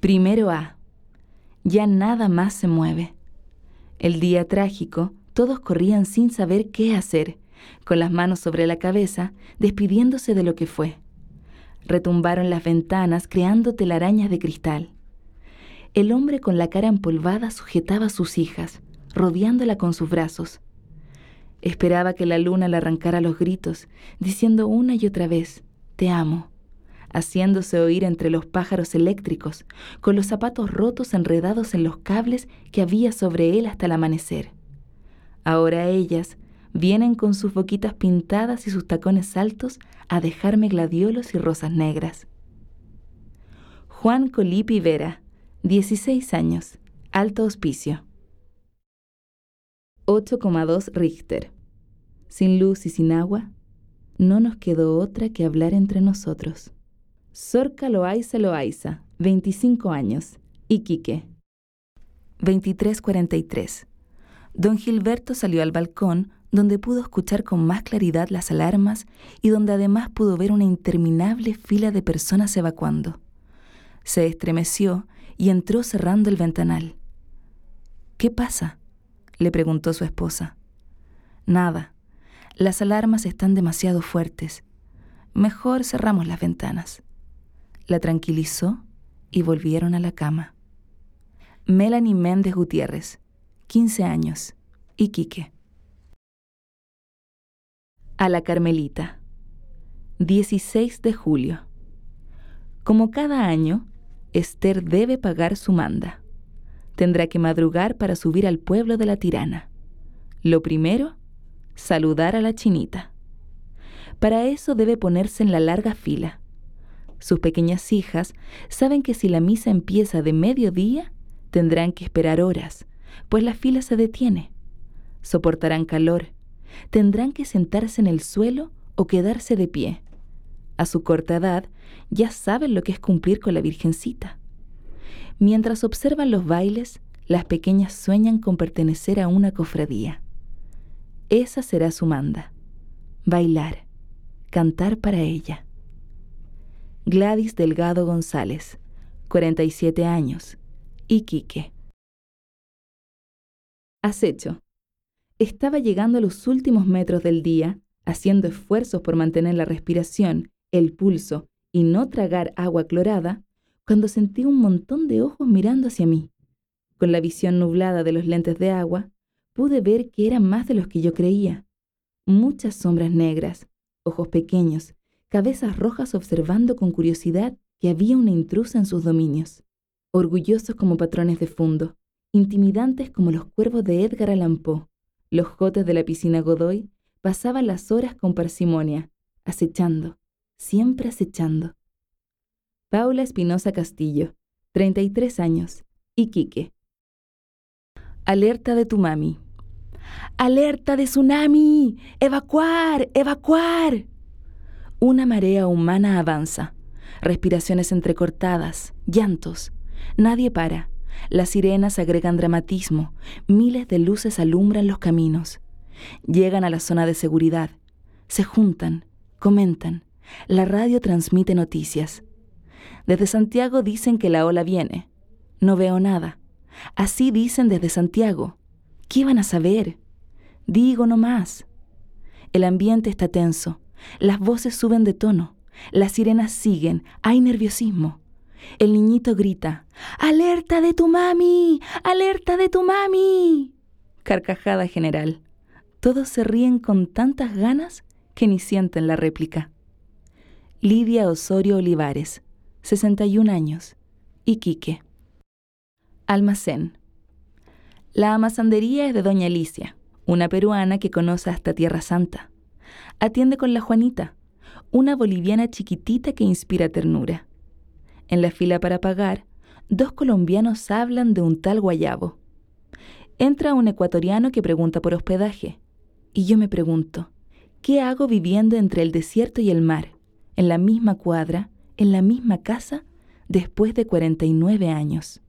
Primero A. Ya nada más se mueve. El día trágico, todos corrían sin saber qué hacer, con las manos sobre la cabeza, despidiéndose de lo que fue. Retumbaron las ventanas creando telarañas de cristal. El hombre con la cara empolvada sujetaba a sus hijas, rodeándola con sus brazos. Esperaba que la luna le arrancara los gritos, diciendo una y otra vez, Te amo, haciéndose oír entre los pájaros eléctricos, con los zapatos rotos enredados en los cables que había sobre él hasta el amanecer. Ahora ellas vienen con sus boquitas pintadas y sus tacones altos a dejarme gladiolos y rosas negras. Juan Colipi Vera, 16 años, alto hospicio. 8,2 Richter. Sin luz y sin agua, no nos quedó otra que hablar entre nosotros. Sorca Loaiza Loaiza, 25 años, Iquique. 23:43. Don Gilberto salió al balcón donde pudo escuchar con más claridad las alarmas y donde además pudo ver una interminable fila de personas evacuando. Se estremeció y entró cerrando el ventanal. ¿Qué pasa? le preguntó su esposa. Nada. Las alarmas están demasiado fuertes. Mejor cerramos las ventanas. La tranquilizó y volvieron a la cama. Melanie Méndez Gutiérrez, 15 años, Iquique. A la Carmelita. 16 de julio. Como cada año, Esther debe pagar su manda. Tendrá que madrugar para subir al pueblo de la tirana. Lo primero, saludar a la chinita. Para eso debe ponerse en la larga fila. Sus pequeñas hijas saben que si la misa empieza de mediodía, tendrán que esperar horas, pues la fila se detiene. Soportarán calor, tendrán que sentarse en el suelo o quedarse de pie. A su corta edad ya saben lo que es cumplir con la Virgencita. Mientras observan los bailes, las pequeñas sueñan con pertenecer a una cofradía. Esa será su manda. Bailar, cantar para ella. Gladys Delgado González, 47 años, Iquique. Acecho estaba llegando a los últimos metros del día, haciendo esfuerzos por mantener la respiración, el pulso y no tragar agua clorada, cuando sentí un montón de ojos mirando hacia mí. Con la visión nublada de los lentes de agua, pude ver que eran más de los que yo creía. Muchas sombras negras, ojos pequeños, cabezas rojas observando con curiosidad que había una intrusa en sus dominios. Orgullosos como patrones de fondo, intimidantes como los cuervos de Edgar Allan Poe, los jotes de la piscina Godoy pasaban las horas con parsimonia, acechando, siempre acechando. Paula Espinosa Castillo, 33 años, Iquique. Alerta de tu mami. ¡Alerta de tsunami! ¡Evacuar! ¡Evacuar! Una marea humana avanza. Respiraciones entrecortadas, llantos. Nadie para. Las sirenas agregan dramatismo, miles de luces alumbran los caminos. Llegan a la zona de seguridad, se juntan, comentan. La radio transmite noticias. Desde Santiago dicen que la ola viene. No veo nada. Así dicen desde Santiago. ¿Qué van a saber? Digo no más. El ambiente está tenso. Las voces suben de tono. Las sirenas siguen. Hay nerviosismo. El niñito grita, ¡Alerta de tu mami! ¡Alerta de tu mami! Carcajada general. Todos se ríen con tantas ganas que ni sienten la réplica. Lidia Osorio Olivares, 61 años, Iquique. Almacén. La amazandería es de Doña Alicia, una peruana que conoce hasta Tierra Santa. Atiende con la Juanita, una boliviana chiquitita que inspira ternura. En la fila para pagar, dos colombianos hablan de un tal guayabo. Entra un ecuatoriano que pregunta por hospedaje. Y yo me pregunto, ¿qué hago viviendo entre el desierto y el mar, en la misma cuadra, en la misma casa, después de 49 años?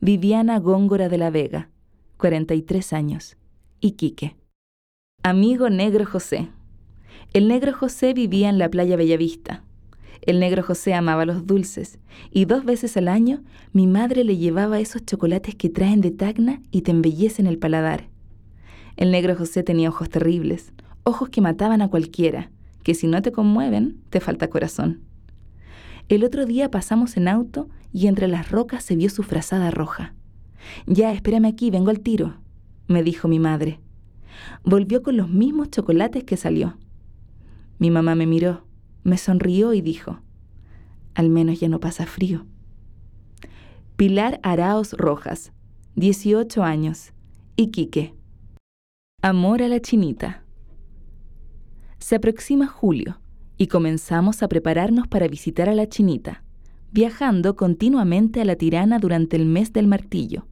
Viviana Góngora de la Vega, 43 años, Iquique. Amigo Negro José. El Negro José vivía en la playa Bellavista El negro José amaba los dulces y dos veces al año mi madre le llevaba esos chocolates que traen de Tacna y te embellecen el paladar. El negro José tenía ojos terribles, ojos que mataban a cualquiera, que si no te conmueven, te falta corazón. El otro día pasamos en auto y entre las rocas se vio su frazada roja. Ya, espérame aquí, vengo al tiro, me dijo mi madre. Volvió con los mismos chocolates que salió. Mi mamá me miró, me sonrió y dijo, al menos ya no pasa frío. Pilar Araos Rojas, 18 años, Iquique. Amor a la chinita. Se aproxima julio y comenzamos a prepararnos para visitar a la chinita, viajando continuamente a la tirana durante el mes del martillo,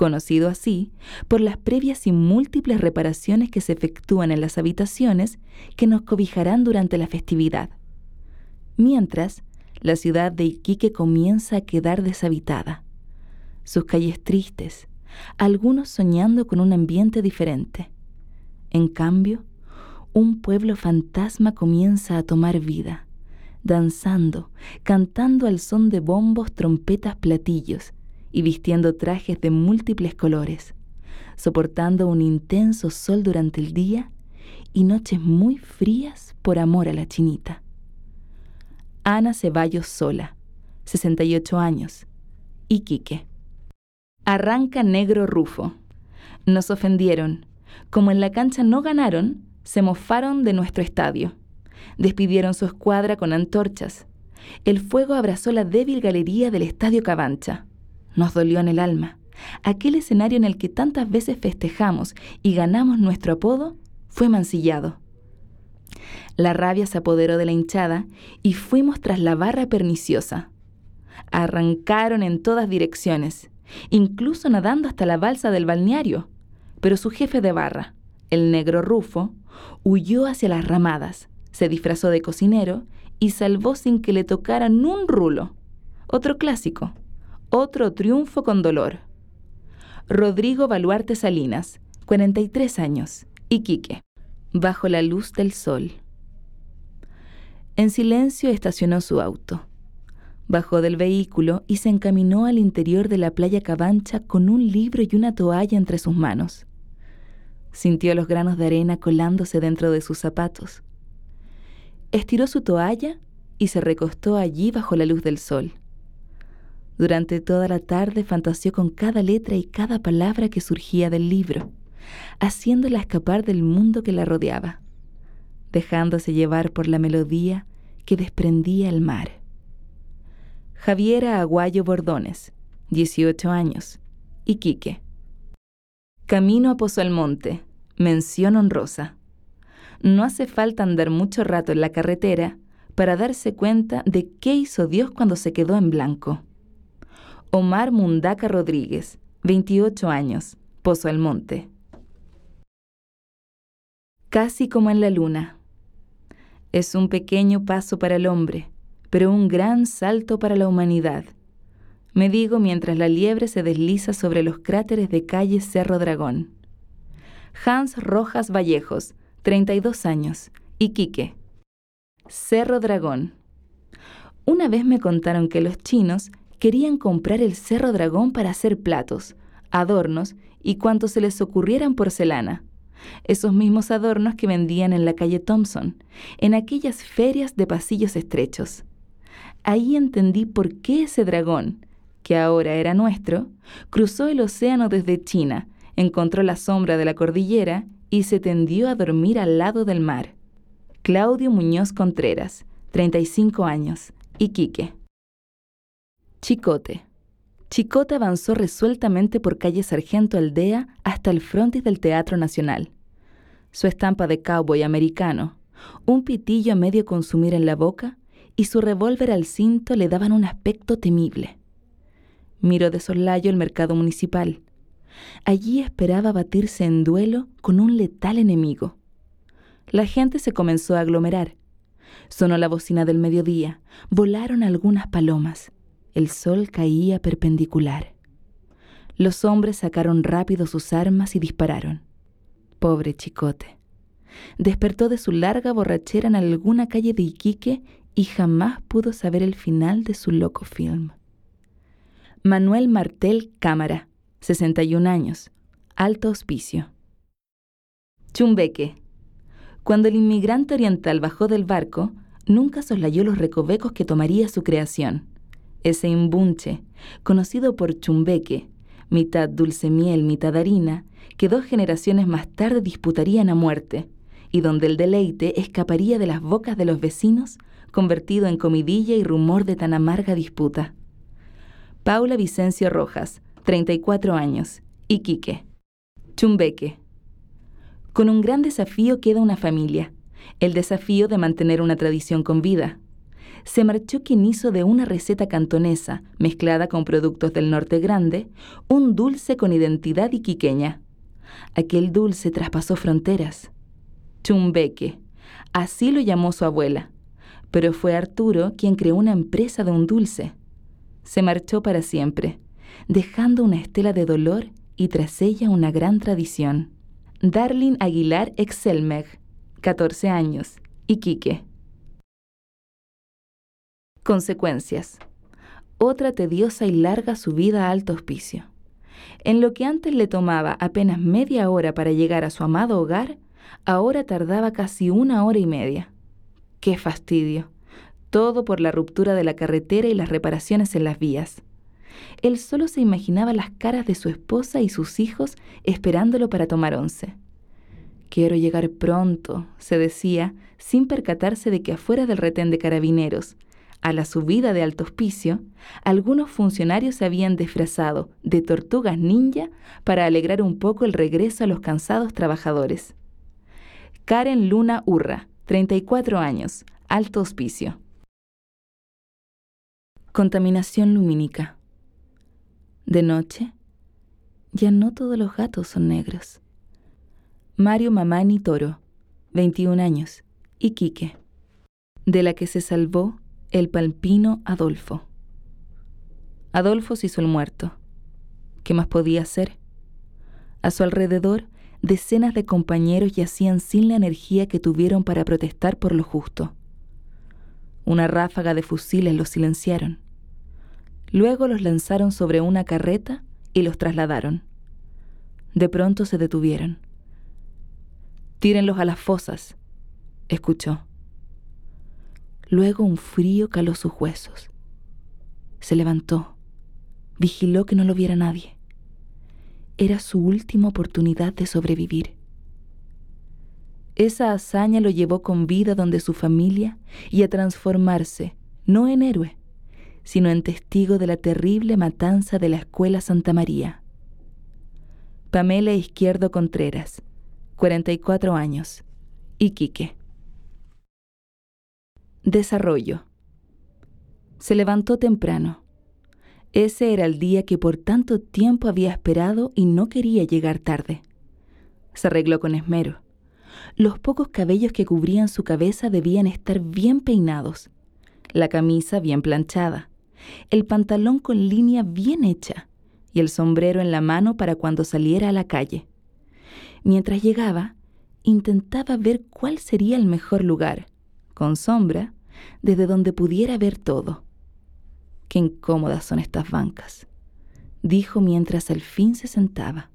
conocido así por las previas y múltiples reparaciones que se efectúan en las habitaciones que nos cobijarán durante la festividad. Mientras, la ciudad de Iquique comienza a quedar deshabitada. Sus calles tristes, algunos soñando con un ambiente diferente. En cambio, un pueblo fantasma comienza a tomar vida, danzando, cantando al son de bombos, trompetas, platillos y vistiendo trajes de múltiples colores, soportando un intenso sol durante el día y noches muy frías por amor a la chinita. Ana Ceballos Sola, 68 años, Iquique. Arranca Negro Rufo. Nos ofendieron. Como en la cancha no ganaron, se mofaron de nuestro estadio. Despidieron su escuadra con antorchas. El fuego abrazó la débil galería del Estadio Cabancha. Nos dolió en el alma. Aquel escenario en el que tantas veces festejamos y ganamos nuestro apodo fue mancillado. La rabia se apoderó de la hinchada y fuimos tras la barra perniciosa. Arrancaron en todas direcciones, incluso nadando hasta la balsa del balneario, pero su jefe de barra, el negro Rufo, huyó hacia las ramadas, se disfrazó de cocinero y salvó sin que le tocaran un rulo. Otro clásico, otro triunfo con dolor. Rodrigo Baluarte Salinas, 43 años, Iquique, bajo la luz del sol. En silencio estacionó su auto. Bajó del vehículo y se encaminó al interior de la playa Cabancha con un libro y una toalla entre sus manos. Sintió los granos de arena colándose dentro de sus zapatos. Estiró su toalla y se recostó allí bajo la luz del sol. Durante toda la tarde fantaseó con cada letra y cada palabra que surgía del libro, haciéndola escapar del mundo que la rodeaba, dejándose llevar por la melodía que desprendía el mar. Javiera Aguayo Bordones, 18 años, Iquique. Camino a Pozo al Monte. Mención honrosa. No hace falta andar mucho rato en la carretera para darse cuenta de qué hizo Dios cuando se quedó en blanco. Omar Mundaca Rodríguez, 28 años, Pozo al Monte. Casi como en la luna. Es un pequeño paso para el hombre, pero un gran salto para la humanidad me digo mientras la liebre se desliza sobre los cráteres de calle Cerro Dragón. Hans Rojas Vallejos, 32 años, Iquique. Cerro Dragón. Una vez me contaron que los chinos querían comprar el Cerro Dragón para hacer platos, adornos y cuanto se les ocurrieran porcelana. Esos mismos adornos que vendían en la calle Thompson, en aquellas ferias de pasillos estrechos. Ahí entendí por qué ese dragón, que ahora era nuestro, cruzó el océano desde China, encontró la sombra de la cordillera y se tendió a dormir al lado del mar. Claudio Muñoz Contreras, 35 años, Iquique. Chicote. Chicote avanzó resueltamente por calle Sargento Aldea hasta el frontis del Teatro Nacional. Su estampa de cowboy americano, un pitillo a medio consumir en la boca y su revólver al cinto le daban un aspecto temible. Miró de soslayo el mercado municipal. Allí esperaba batirse en duelo con un letal enemigo. La gente se comenzó a aglomerar. Sonó la bocina del mediodía, volaron algunas palomas. El sol caía perpendicular. Los hombres sacaron rápido sus armas y dispararon. Pobre chicote. Despertó de su larga borrachera en alguna calle de Iquique y jamás pudo saber el final de su loco film. Manuel Martel Cámara, 61 años, alto hospicio. Chumbeque. Cuando el inmigrante oriental bajó del barco, nunca soslayó los recovecos que tomaría su creación. Ese imbunche, conocido por Chumbeque, mitad dulce miel, mitad harina, que dos generaciones más tarde disputarían a muerte, y donde el deleite escaparía de las bocas de los vecinos, convertido en comidilla y rumor de tan amarga disputa. Paula Vicencio Rojas, 34 años, Iquique. Chumbeque. Con un gran desafío queda una familia, el desafío de mantener una tradición con vida. Se marchó quien hizo de una receta cantonesa, mezclada con productos del norte grande, un dulce con identidad iquiqueña. Aquel dulce traspasó fronteras. Chumbeque, así lo llamó su abuela. Pero fue Arturo quien creó una empresa de un dulce. Se marchó para siempre, dejando una estela de dolor y tras ella una gran tradición. Darlin Aguilar Excelmeg, 14 años, Iquique. Consecuencias. Otra tediosa y larga subida a alto hospicio. En lo que antes le tomaba apenas media hora para llegar a su amado hogar, ahora tardaba casi una hora y media. ¡Qué fastidio! Todo por la ruptura de la carretera y las reparaciones en las vías. Él solo se imaginaba las caras de su esposa y sus hijos esperándolo para tomar once. Quiero llegar pronto, se decía, sin percatarse de que afuera del retén de carabineros, a la subida de alto hospicio, algunos funcionarios se habían disfrazado de tortugas ninja para alegrar un poco el regreso a los cansados trabajadores. Karen Luna Urra, 34 años, alto hospicio. Contaminación lumínica. De noche, ya no todos los gatos son negros. Mario Mamani Toro, 21 años, Iquique, de la que se salvó el palpino Adolfo. Adolfo se hizo el muerto. ¿Qué más podía hacer? A su alrededor, decenas de compañeros yacían sin la energía que tuvieron para protestar por lo justo. Una ráfaga de fusiles los silenciaron. Luego los lanzaron sobre una carreta y los trasladaron. De pronto se detuvieron. Tírenlos a las fosas, escuchó. Luego un frío caló sus huesos. Se levantó, vigiló que no lo viera nadie. Era su última oportunidad de sobrevivir. Esa hazaña lo llevó con vida donde su familia y a transformarse, no en héroe, sino en testigo de la terrible matanza de la Escuela Santa María. Pamela Izquierdo Contreras, 44 años, Iquique. Desarrollo. Se levantó temprano. Ese era el día que por tanto tiempo había esperado y no quería llegar tarde. Se arregló con esmero. Los pocos cabellos que cubrían su cabeza debían estar bien peinados, la camisa bien planchada, el pantalón con línea bien hecha y el sombrero en la mano para cuando saliera a la calle. Mientras llegaba, intentaba ver cuál sería el mejor lugar, con sombra, desde donde pudiera ver todo. Qué incómodas son estas bancas, dijo mientras al fin se sentaba.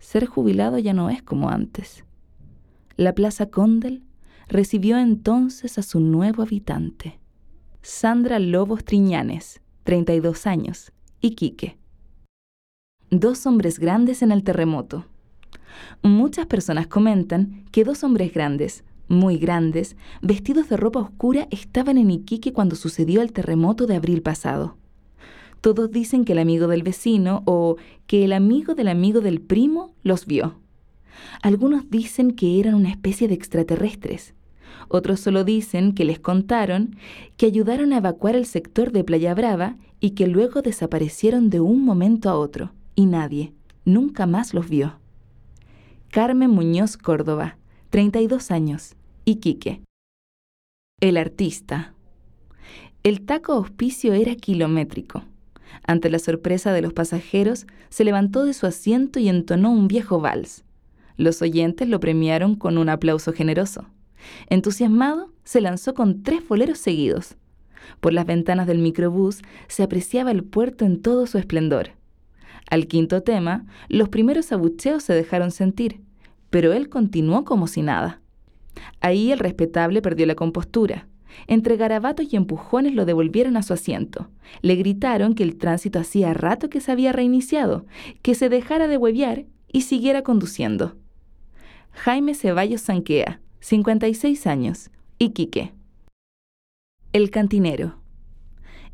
Ser jubilado ya no es como antes. La Plaza Condel recibió entonces a su nuevo habitante, Sandra Lobos Triñanes, 32 años, Iquique. Dos hombres grandes en el terremoto. Muchas personas comentan que dos hombres grandes, muy grandes, vestidos de ropa oscura, estaban en Iquique cuando sucedió el terremoto de abril pasado. Todos dicen que el amigo del vecino o que el amigo del amigo del primo los vio. Algunos dicen que eran una especie de extraterrestres. Otros solo dicen que les contaron que ayudaron a evacuar el sector de Playa Brava y que luego desaparecieron de un momento a otro, y nadie, nunca más los vio. Carmen Muñoz Córdoba, 32 años, Iquique. El artista. El taco auspicio era kilométrico. Ante la sorpresa de los pasajeros, se levantó de su asiento y entonó un viejo vals. Los oyentes lo premiaron con un aplauso generoso. Entusiasmado, se lanzó con tres boleros seguidos. Por las ventanas del microbús se apreciaba el puerto en todo su esplendor. Al quinto tema, los primeros abucheos se dejaron sentir, pero él continuó como si nada. Ahí el respetable perdió la compostura. Entre garabatos y empujones lo devolvieron a su asiento. Le gritaron que el tránsito hacía rato que se había reiniciado, que se dejara de hueviar y siguiera conduciendo. Jaime Ceballos Sanquea, 56 años, Iquique. El cantinero.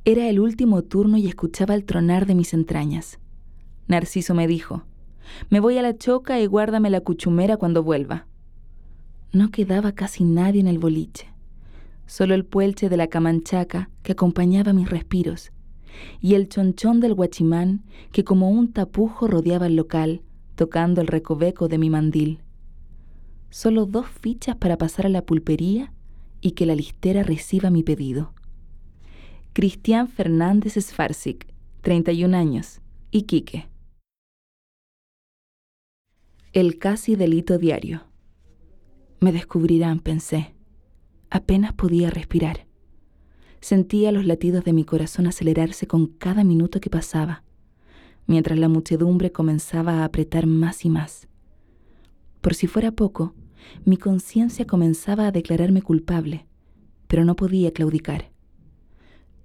Era el último turno y escuchaba el tronar de mis entrañas. Narciso me dijo, me voy a la choca y guárdame la cuchumera cuando vuelva. No quedaba casi nadie en el boliche, solo el puelche de la camanchaca que acompañaba mis respiros y el chonchón del guachimán que como un tapujo rodeaba el local, tocando el recoveco de mi mandil. Solo dos fichas para pasar a la pulpería y que la listera reciba mi pedido. Cristian Fernández Sfarsic, 31 años, Iquique. El casi delito diario. Me descubrirán, pensé. Apenas podía respirar. Sentía los latidos de mi corazón acelerarse con cada minuto que pasaba, mientras la muchedumbre comenzaba a apretar más y más. Por si fuera poco, mi conciencia comenzaba a declararme culpable, pero no podía claudicar.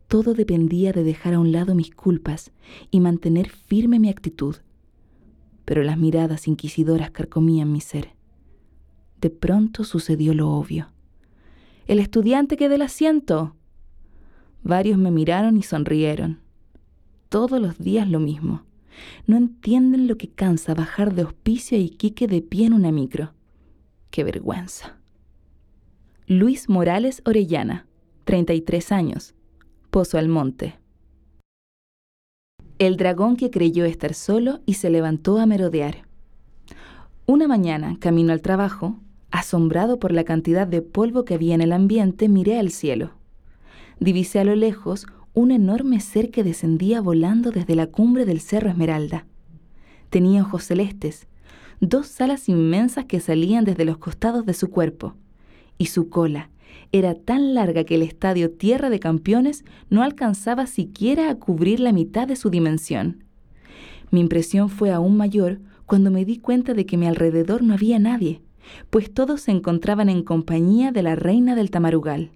Todo dependía de dejar a un lado mis culpas y mantener firme mi actitud pero las miradas inquisidoras carcomían mi ser. De pronto sucedió lo obvio. El estudiante que del asiento. Varios me miraron y sonrieron. Todos los días lo mismo. No entienden lo que cansa bajar de hospicio y quique de pie en una micro. ¡Qué vergüenza! Luis Morales Orellana, 33 años, Pozo al Monte el dragón que creyó estar solo y se levantó a merodear. Una mañana, camino al trabajo, asombrado por la cantidad de polvo que había en el ambiente, miré al cielo. Divisé a lo lejos un enorme ser que descendía volando desde la cumbre del Cerro Esmeralda. Tenía ojos celestes, dos alas inmensas que salían desde los costados de su cuerpo, y su cola, era tan larga que el estadio Tierra de Campeones no alcanzaba siquiera a cubrir la mitad de su dimensión. Mi impresión fue aún mayor cuando me di cuenta de que a mi alrededor no había nadie, pues todos se encontraban en compañía de la reina del Tamarugal.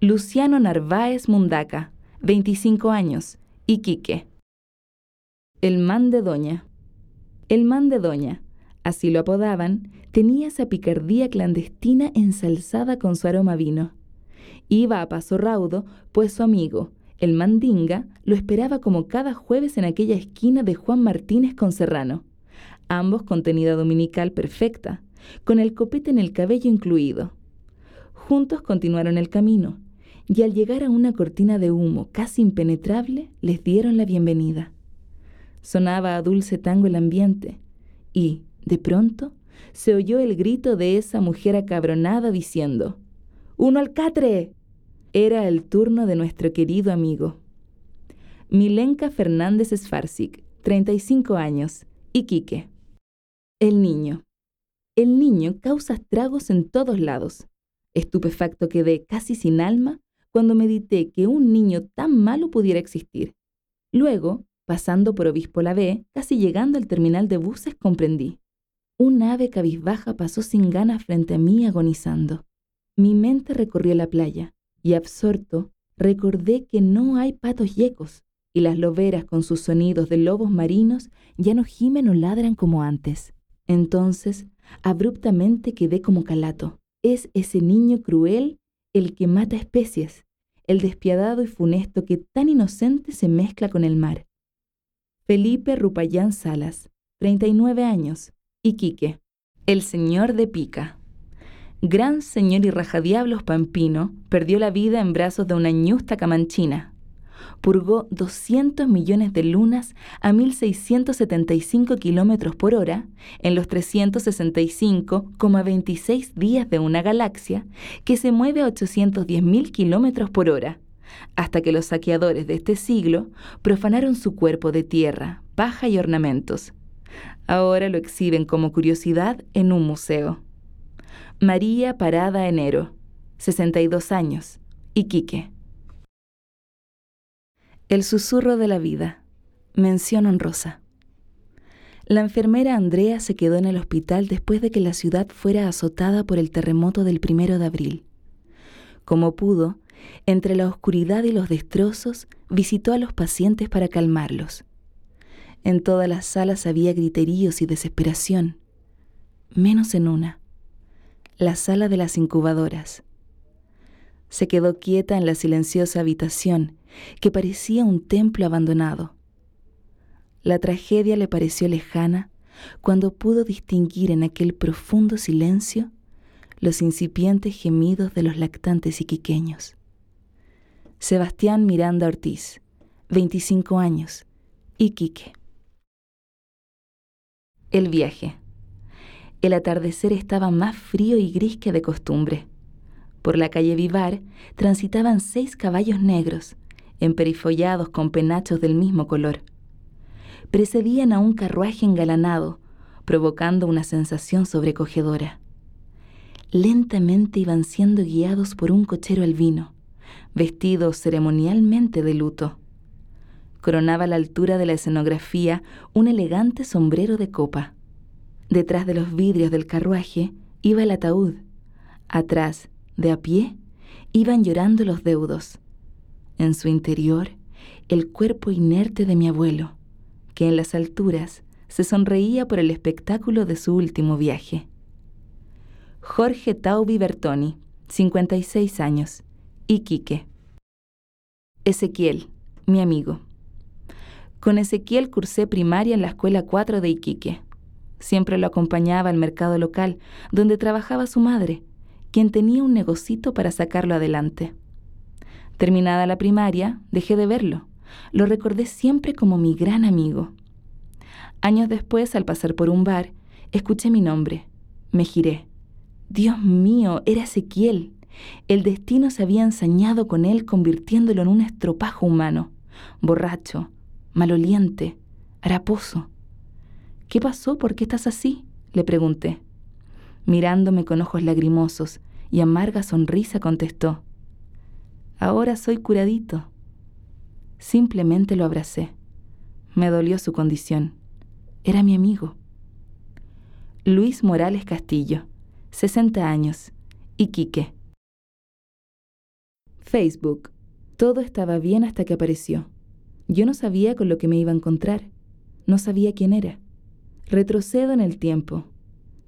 Luciano Narváez Mundaca, 25 años, Iquique. El man de Doña. El man de Doña, así lo apodaban, tenía esa picardía clandestina ensalzada con su aroma vino. Iba a paso raudo, pues su amigo, el mandinga, lo esperaba como cada jueves en aquella esquina de Juan Martínez con Serrano, ambos con tenida dominical perfecta, con el copete en el cabello incluido. Juntos continuaron el camino, y al llegar a una cortina de humo casi impenetrable, les dieron la bienvenida. Sonaba a dulce tango el ambiente, y, de pronto, se oyó el grito de esa mujer acabronada diciendo, ¡Uno al catre! Era el turno de nuestro querido amigo. Milenka Fernández Sfarsic, 35 años, Iquique. El niño. El niño causa estragos en todos lados. Estupefacto quedé casi sin alma cuando medité que un niño tan malo pudiera existir. Luego, pasando por Obispo La B, casi llegando al terminal de buses, comprendí. Un ave cabizbaja pasó sin ganas frente a mí agonizando. Mi mente recorrió la playa y absorto recordé que no hay patos yecos y las loberas con sus sonidos de lobos marinos ya no gimen o ladran como antes. Entonces, abruptamente quedé como calato. Es ese niño cruel el que mata especies, el despiadado y funesto que tan inocente se mezcla con el mar. Felipe Rupayán Salas, 39 años, Iquique, el señor de Pica. Gran señor y rajadiablos pampino, perdió la vida en brazos de una ñusta camanchina. Purgó 200 millones de lunas a 1.675 kilómetros por hora en los 365,26 días de una galaxia que se mueve a 810.000 kilómetros por hora, hasta que los saqueadores de este siglo profanaron su cuerpo de tierra, paja y ornamentos, Ahora lo exhiben como curiosidad en un museo. María Parada Enero, 62 años, Iquique. El susurro de la vida. Mención honrosa. La enfermera Andrea se quedó en el hospital después de que la ciudad fuera azotada por el terremoto del primero de abril. Como pudo, entre la oscuridad y los destrozos, visitó a los pacientes para calmarlos. En todas las salas había griteríos y desesperación, menos en una, la sala de las incubadoras. Se quedó quieta en la silenciosa habitación, que parecía un templo abandonado. La tragedia le pareció lejana cuando pudo distinguir en aquel profundo silencio los incipientes gemidos de los lactantes iquiqueños. Sebastián Miranda Ortiz, 25 años, Iquique. El viaje. El atardecer estaba más frío y gris que de costumbre. Por la calle Vivar transitaban seis caballos negros, emperifollados con penachos del mismo color. Precedían a un carruaje engalanado, provocando una sensación sobrecogedora. Lentamente iban siendo guiados por un cochero albino, vestido ceremonialmente de luto. Coronaba la altura de la escenografía un elegante sombrero de copa. Detrás de los vidrios del carruaje iba el ataúd. Atrás, de a pie, iban llorando los deudos. En su interior, el cuerpo inerte de mi abuelo, que en las alturas se sonreía por el espectáculo de su último viaje. Jorge Taubi Bertoni, 56 años, Iquique. Ezequiel, mi amigo. Con Ezequiel cursé primaria en la escuela 4 de Iquique. Siempre lo acompañaba al mercado local, donde trabajaba su madre, quien tenía un negocito para sacarlo adelante. Terminada la primaria, dejé de verlo. Lo recordé siempre como mi gran amigo. Años después, al pasar por un bar, escuché mi nombre. Me giré. Dios mío, era Ezequiel. El destino se había ensañado con él convirtiéndolo en un estropajo humano, borracho, maloliente, haraposo. ¿Qué pasó? ¿Por qué estás así? le pregunté mirándome con ojos lagrimosos y amarga sonrisa contestó, Ahora soy curadito. Simplemente lo abracé. Me dolió su condición. Era mi amigo. Luis Morales Castillo, 60 años, Iquique. Facebook. Todo estaba bien hasta que apareció. Yo no sabía con lo que me iba a encontrar. No sabía quién era. Retrocedo en el tiempo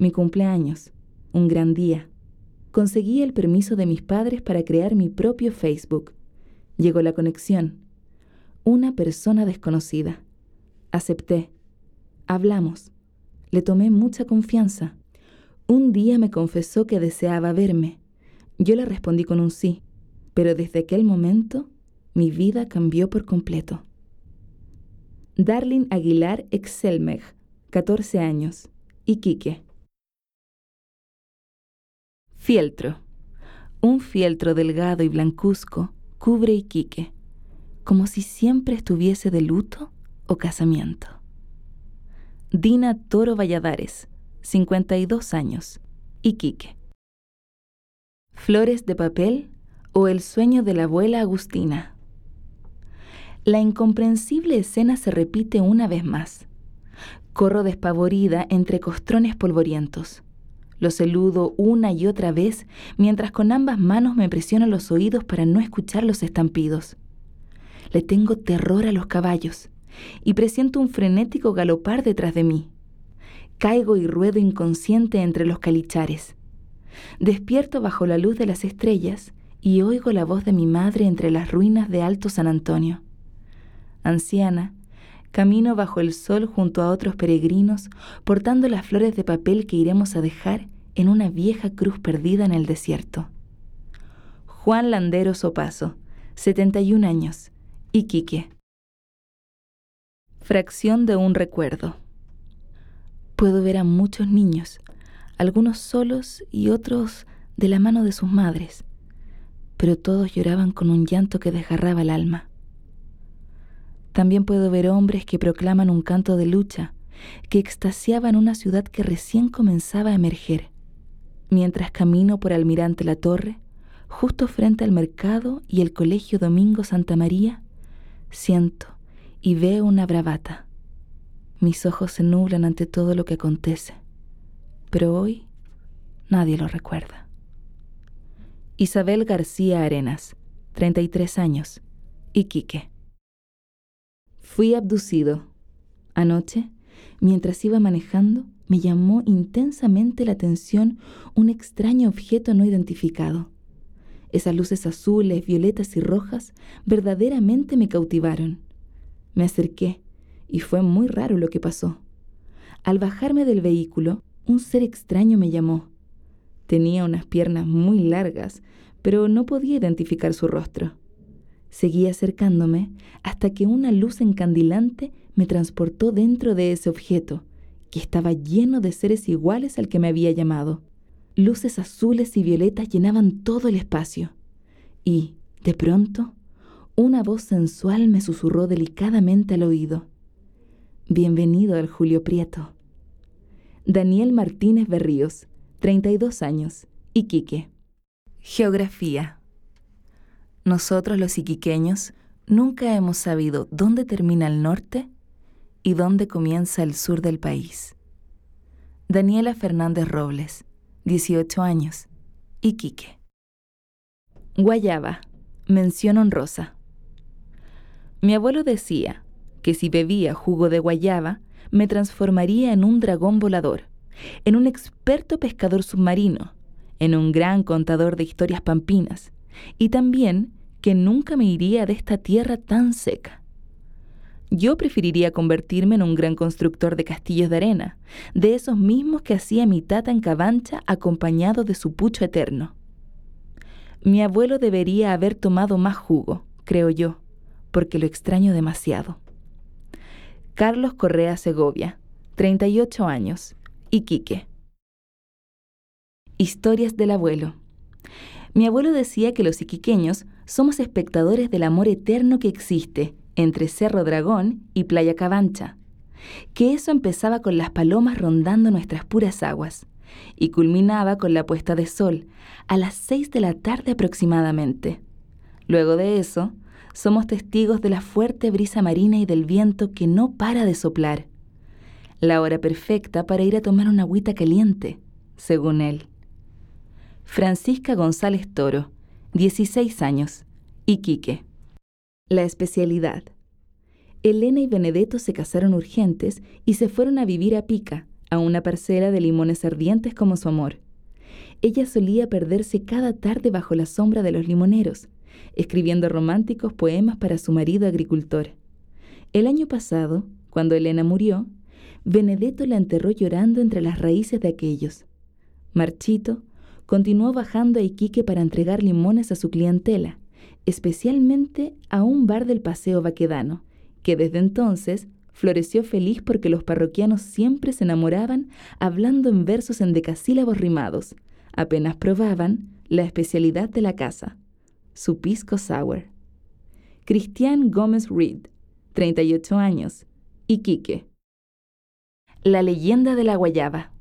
mi cumpleaños, un gran día. Conseguí el permiso de mis padres para crear mi propio Facebook. Llegó la conexión. Una persona desconocida. Acepté. Hablamos. Le tomé mucha confianza. Un día me confesó que deseaba verme. Yo le respondí con un sí, pero desde aquel momento mi vida cambió por completo. Darlin Aguilar Excelmeg, 14 años, Iquique. Fieltro. Un fieltro delgado y blancuzco cubre Iquique, como si siempre estuviese de luto o casamiento. Dina Toro Valladares, 52 años, Iquique. Flores de papel o el sueño de la abuela Agustina. La incomprensible escena se repite una vez más. Corro despavorida entre costrones polvorientos. Lo saludo una y otra vez mientras con ambas manos me presiono los oídos para no escuchar los estampidos. Le tengo terror a los caballos y presiento un frenético galopar detrás de mí. Caigo y ruedo inconsciente entre los calichares. Despierto bajo la luz de las estrellas y oigo la voz de mi madre entre las ruinas de Alto San Antonio. Anciana, Camino bajo el sol junto a otros peregrinos, portando las flores de papel que iremos a dejar en una vieja cruz perdida en el desierto. Juan Landero Sopaso, 71 años, Iquique. Fracción de un recuerdo. Puedo ver a muchos niños, algunos solos y otros de la mano de sus madres, pero todos lloraban con un llanto que desgarraba el alma. También puedo ver hombres que proclaman un canto de lucha, que extasiaban una ciudad que recién comenzaba a emerger. Mientras camino por Almirante La Torre, justo frente al mercado y el Colegio Domingo Santa María, siento y veo una bravata. Mis ojos se nublan ante todo lo que acontece, pero hoy nadie lo recuerda. Isabel García Arenas, 33 años, Iquique. Fui abducido. Anoche, mientras iba manejando, me llamó intensamente la atención un extraño objeto no identificado. Esas luces azules, violetas y rojas verdaderamente me cautivaron. Me acerqué y fue muy raro lo que pasó. Al bajarme del vehículo, un ser extraño me llamó. Tenía unas piernas muy largas, pero no podía identificar su rostro. Seguí acercándome hasta que una luz encandilante me transportó dentro de ese objeto, que estaba lleno de seres iguales al que me había llamado. Luces azules y violetas llenaban todo el espacio. Y, de pronto, una voz sensual me susurró delicadamente al oído. Bienvenido al Julio Prieto. Daniel Martínez Berríos, 32 años, Iquique. Geografía. Nosotros los iquiqueños nunca hemos sabido dónde termina el norte y dónde comienza el sur del país. Daniela Fernández Robles, 18 años, Iquique. Guayaba, mención honrosa. Mi abuelo decía que si bebía jugo de guayaba, me transformaría en un dragón volador, en un experto pescador submarino, en un gran contador de historias pampinas, y también que nunca me iría de esta tierra tan seca. Yo preferiría convertirme en un gran constructor de castillos de arena, de esos mismos que hacía mi tata en Cabancha acompañado de su pucho eterno. Mi abuelo debería haber tomado más jugo, creo yo, porque lo extraño demasiado. Carlos Correa Segovia, 38 años, Iquique. Historias del abuelo. Mi abuelo decía que los iquiqueños somos espectadores del amor eterno que existe entre Cerro Dragón y Playa Cabancha, que eso empezaba con las palomas rondando nuestras puras aguas y culminaba con la puesta de sol a las seis de la tarde aproximadamente. Luego de eso, somos testigos de la fuerte brisa marina y del viento que no para de soplar. La hora perfecta para ir a tomar una agüita caliente, según él. Francisca González Toro, 16 años, Iquique. La especialidad. Elena y Benedetto se casaron urgentes y se fueron a vivir a Pica, a una parcela de limones ardientes como su amor. Ella solía perderse cada tarde bajo la sombra de los limoneros, escribiendo románticos poemas para su marido agricultor. El año pasado, cuando Elena murió, Benedetto la enterró llorando entre las raíces de aquellos. Marchito continuó bajando a Iquique para entregar limones a su clientela, especialmente a un bar del Paseo Baquedano, que desde entonces floreció feliz porque los parroquianos siempre se enamoraban hablando en versos en decasílabos rimados, apenas probaban la especialidad de la casa, su pisco sour. Cristian Gómez Reed, 38 años, Iquique. La leyenda de la guayaba.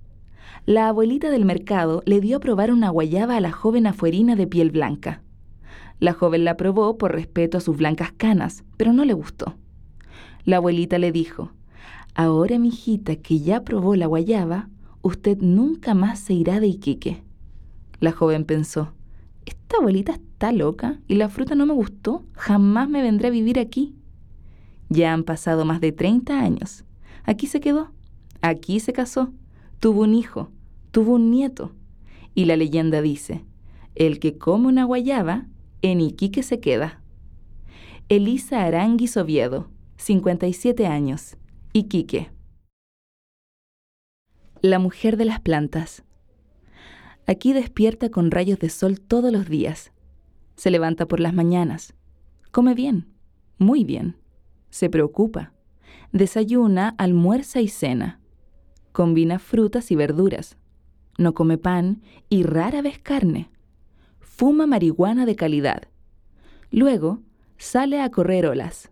La abuelita del mercado le dio a probar una guayaba a la joven afuerina de piel blanca. La joven la probó por respeto a sus blancas canas, pero no le gustó. La abuelita le dijo, Ahora, mijita, que ya probó la guayaba, usted nunca más se irá de Iquique. La joven pensó, Esta abuelita está loca y la fruta no me gustó, jamás me vendré a vivir aquí. Ya han pasado más de 30 años. Aquí se quedó, aquí se casó, tuvo un hijo, tuvo un nieto. Y la leyenda dice, el que come una guayaba, en Iquique se queda. Elisa Aranguis Oviedo, 57 años, Iquique. La mujer de las plantas. Aquí despierta con rayos de sol todos los días. Se levanta por las mañanas. Come bien, muy bien. Se preocupa. Desayuna, almuerza y cena. Combina frutas y verduras. No come pan y rara vez carne. Fuma marihuana de calidad. Luego sale a correr olas.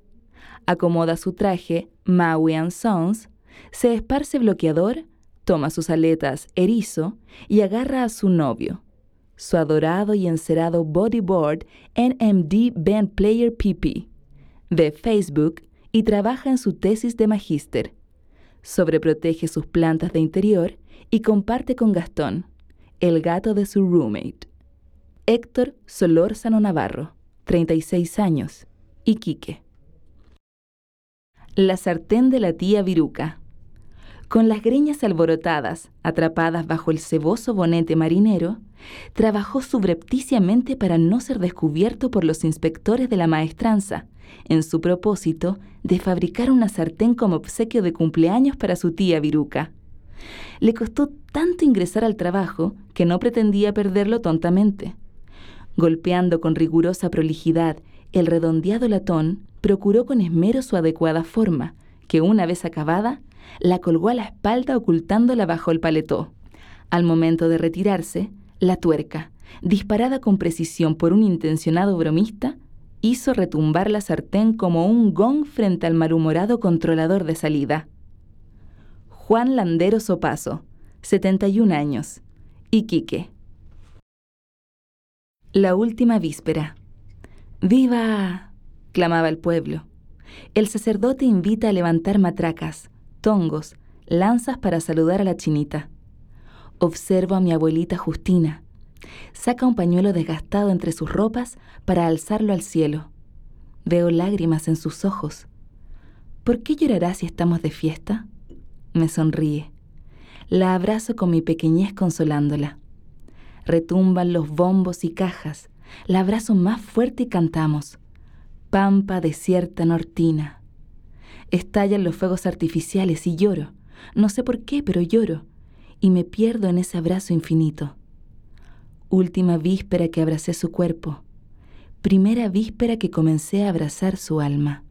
Acomoda su traje Maui Sons, se esparce bloqueador toma sus aletas erizo y agarra a su novio. su adorado y encerado bodyboard NMD Band Player PP, de Facebook y trabaja en su tesis de magíster. Sobreprotege sus plantas de interior y comparte con Gastón, el gato de su roommate. Héctor Solórzano Navarro, 36 años, Iquique. La sartén de la tía Viruca. Con las greñas alborotadas, atrapadas bajo el ceboso bonete marinero, trabajó subrepticiamente para no ser descubierto por los inspectores de la maestranza, en su propósito de fabricar una sartén como obsequio de cumpleaños para su tía Viruca. Le costó tanto ingresar al trabajo que no pretendía perderlo tontamente. Golpeando con rigurosa prolijidad el redondeado latón, procuró con esmero su adecuada forma, que una vez acabada, la colgó a la espalda ocultándola bajo el paletó. Al momento de retirarse, la tuerca, disparada con precisión por un intencionado bromista, hizo retumbar la sartén como un gong frente al malhumorado controlador de salida. Juan Landero Sopaso, 71 años, Iquique. La última víspera. ¡Viva! clamaba el pueblo. El sacerdote invita a levantar matracas, tongos, lanzas para saludar a la chinita. Observo a mi abuelita Justina. Saca un pañuelo desgastado entre sus ropas para alzarlo al cielo. Veo lágrimas en sus ojos. ¿Por qué llorará si estamos de fiesta? Me sonríe. La abrazo con mi pequeñez consolándola. Retumban los bombos y cajas. La abrazo más fuerte y cantamos. Pampa desierta nortina. Estallan los fuegos artificiales y lloro. No sé por qué, pero lloro. Y me pierdo en ese abrazo infinito. Última víspera que abracé su cuerpo. Primera víspera que comencé a abrazar su alma.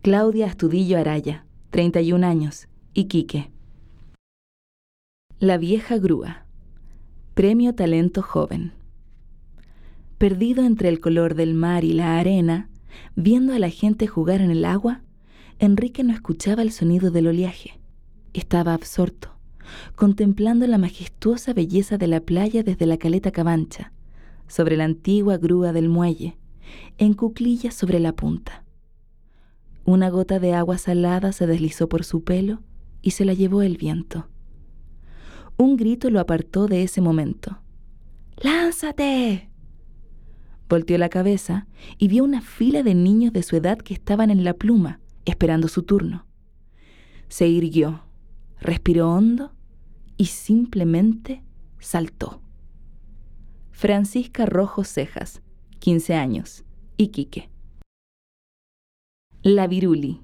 Claudia Astudillo Araya, 31 años, Iquique. La vieja grúa. Premio Talento Joven. Perdido entre el color del mar y la arena, viendo a la gente jugar en el agua, Enrique no escuchaba el sonido del oleaje. Estaba absorto, contemplando la majestuosa belleza de la playa desde la caleta Cabancha, sobre la antigua grúa del muelle, en cuclillas sobre la punta. Una gota de agua salada se deslizó por su pelo y se la llevó el viento. Un grito lo apartó de ese momento. ¡Lánzate! Volteó la cabeza y vio una fila de niños de su edad que estaban en la pluma, esperando su turno. Se irguió, respiró hondo y simplemente saltó. Francisca Rojo Cejas, 15 años, Iquique. La Viruli.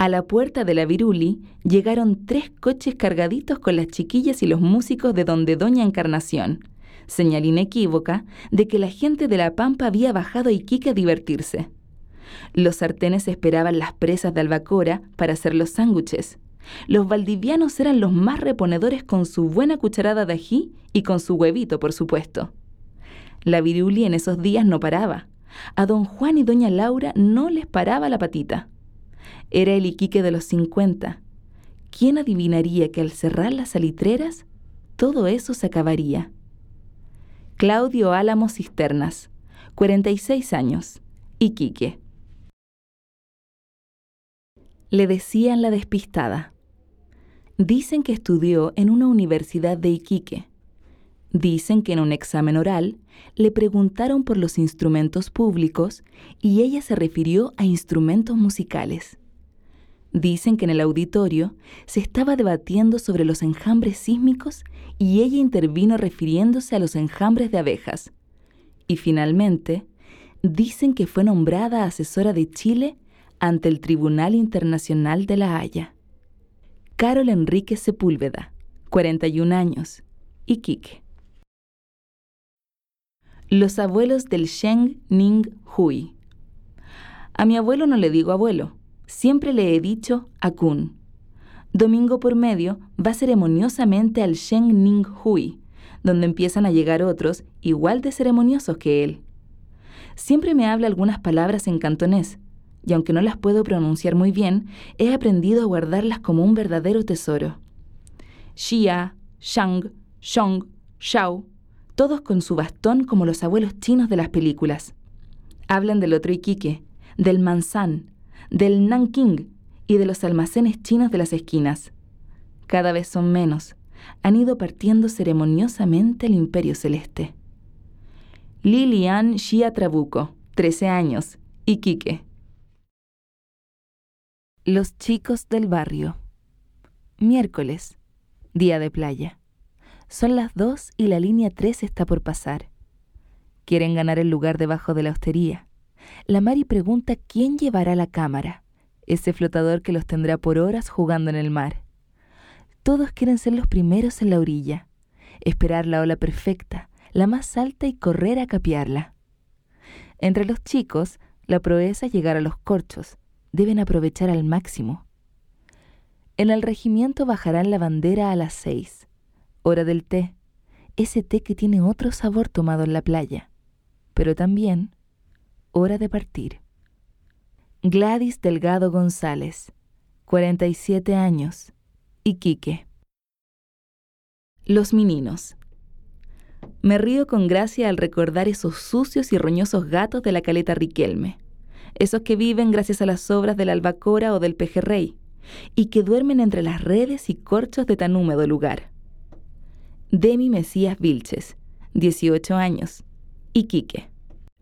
A la puerta de la Viruli llegaron tres coches cargaditos con las chiquillas y los músicos de donde Doña Encarnación, señal inequívoca de que la gente de La Pampa había bajado a Iquique a divertirse. Los sartenes esperaban las presas de albacora para hacer los sándwiches. Los valdivianos eran los más reponedores con su buena cucharada de ají y con su huevito, por supuesto. La viruli en esos días no paraba. A don Juan y doña Laura no les paraba la patita. Era el Iquique de los 50. ¿Quién adivinaría que al cerrar las salitreras, todo eso se acabaría? Claudio Álamo Cisternas, 46 años, Iquique le decían la despistada. Dicen que estudió en una universidad de Iquique. Dicen que en un examen oral le preguntaron por los instrumentos públicos y ella se refirió a instrumentos musicales. Dicen que en el auditorio se estaba debatiendo sobre los enjambres sísmicos y ella intervino refiriéndose a los enjambres de abejas. Y finalmente, dicen que fue nombrada asesora de Chile ante el Tribunal Internacional de la Haya. Carol Enrique Sepúlveda, 41 años, Iquique. Los abuelos del Sheng Ning Hui. A mi abuelo no le digo abuelo, siempre le he dicho Akun. Domingo por medio va ceremoniosamente al Sheng Ning Hui, donde empiezan a llegar otros igual de ceremoniosos que él. Siempre me habla algunas palabras en cantonés, y aunque no las puedo pronunciar muy bien, he aprendido a guardarlas como un verdadero tesoro. Xia, Shang, Shong, Shao, todos con su bastón como los abuelos chinos de las películas. Hablan del otro Iquique, del Manzán, del Nanking y de los almacenes chinos de las esquinas. Cada vez son menos. Han ido partiendo ceremoniosamente el imperio celeste. Lilian Xia Trabuco, 13 años, Iquique. Los chicos del barrio. Miércoles, día de playa. Son las 2 y la línea 3 está por pasar. Quieren ganar el lugar debajo de la hostería. La Mari pregunta quién llevará la cámara, ese flotador que los tendrá por horas jugando en el mar. Todos quieren ser los primeros en la orilla, esperar la ola perfecta, la más alta y correr a capearla. Entre los chicos, la proeza es llegar a los corchos. Deben aprovechar al máximo. En el regimiento bajarán la bandera a las seis. Hora del té. Ese té que tiene otro sabor tomado en la playa. Pero también hora de partir. Gladys Delgado González, 47 años, Iquique. Los meninos. Me río con gracia al recordar esos sucios y roñosos gatos de la caleta Riquelme, esos que viven gracias a las obras de la albacora o del pejerrey, y que duermen entre las redes y corchos de tan húmedo lugar. Demi Mesías Vilches, 18 años, Iquique.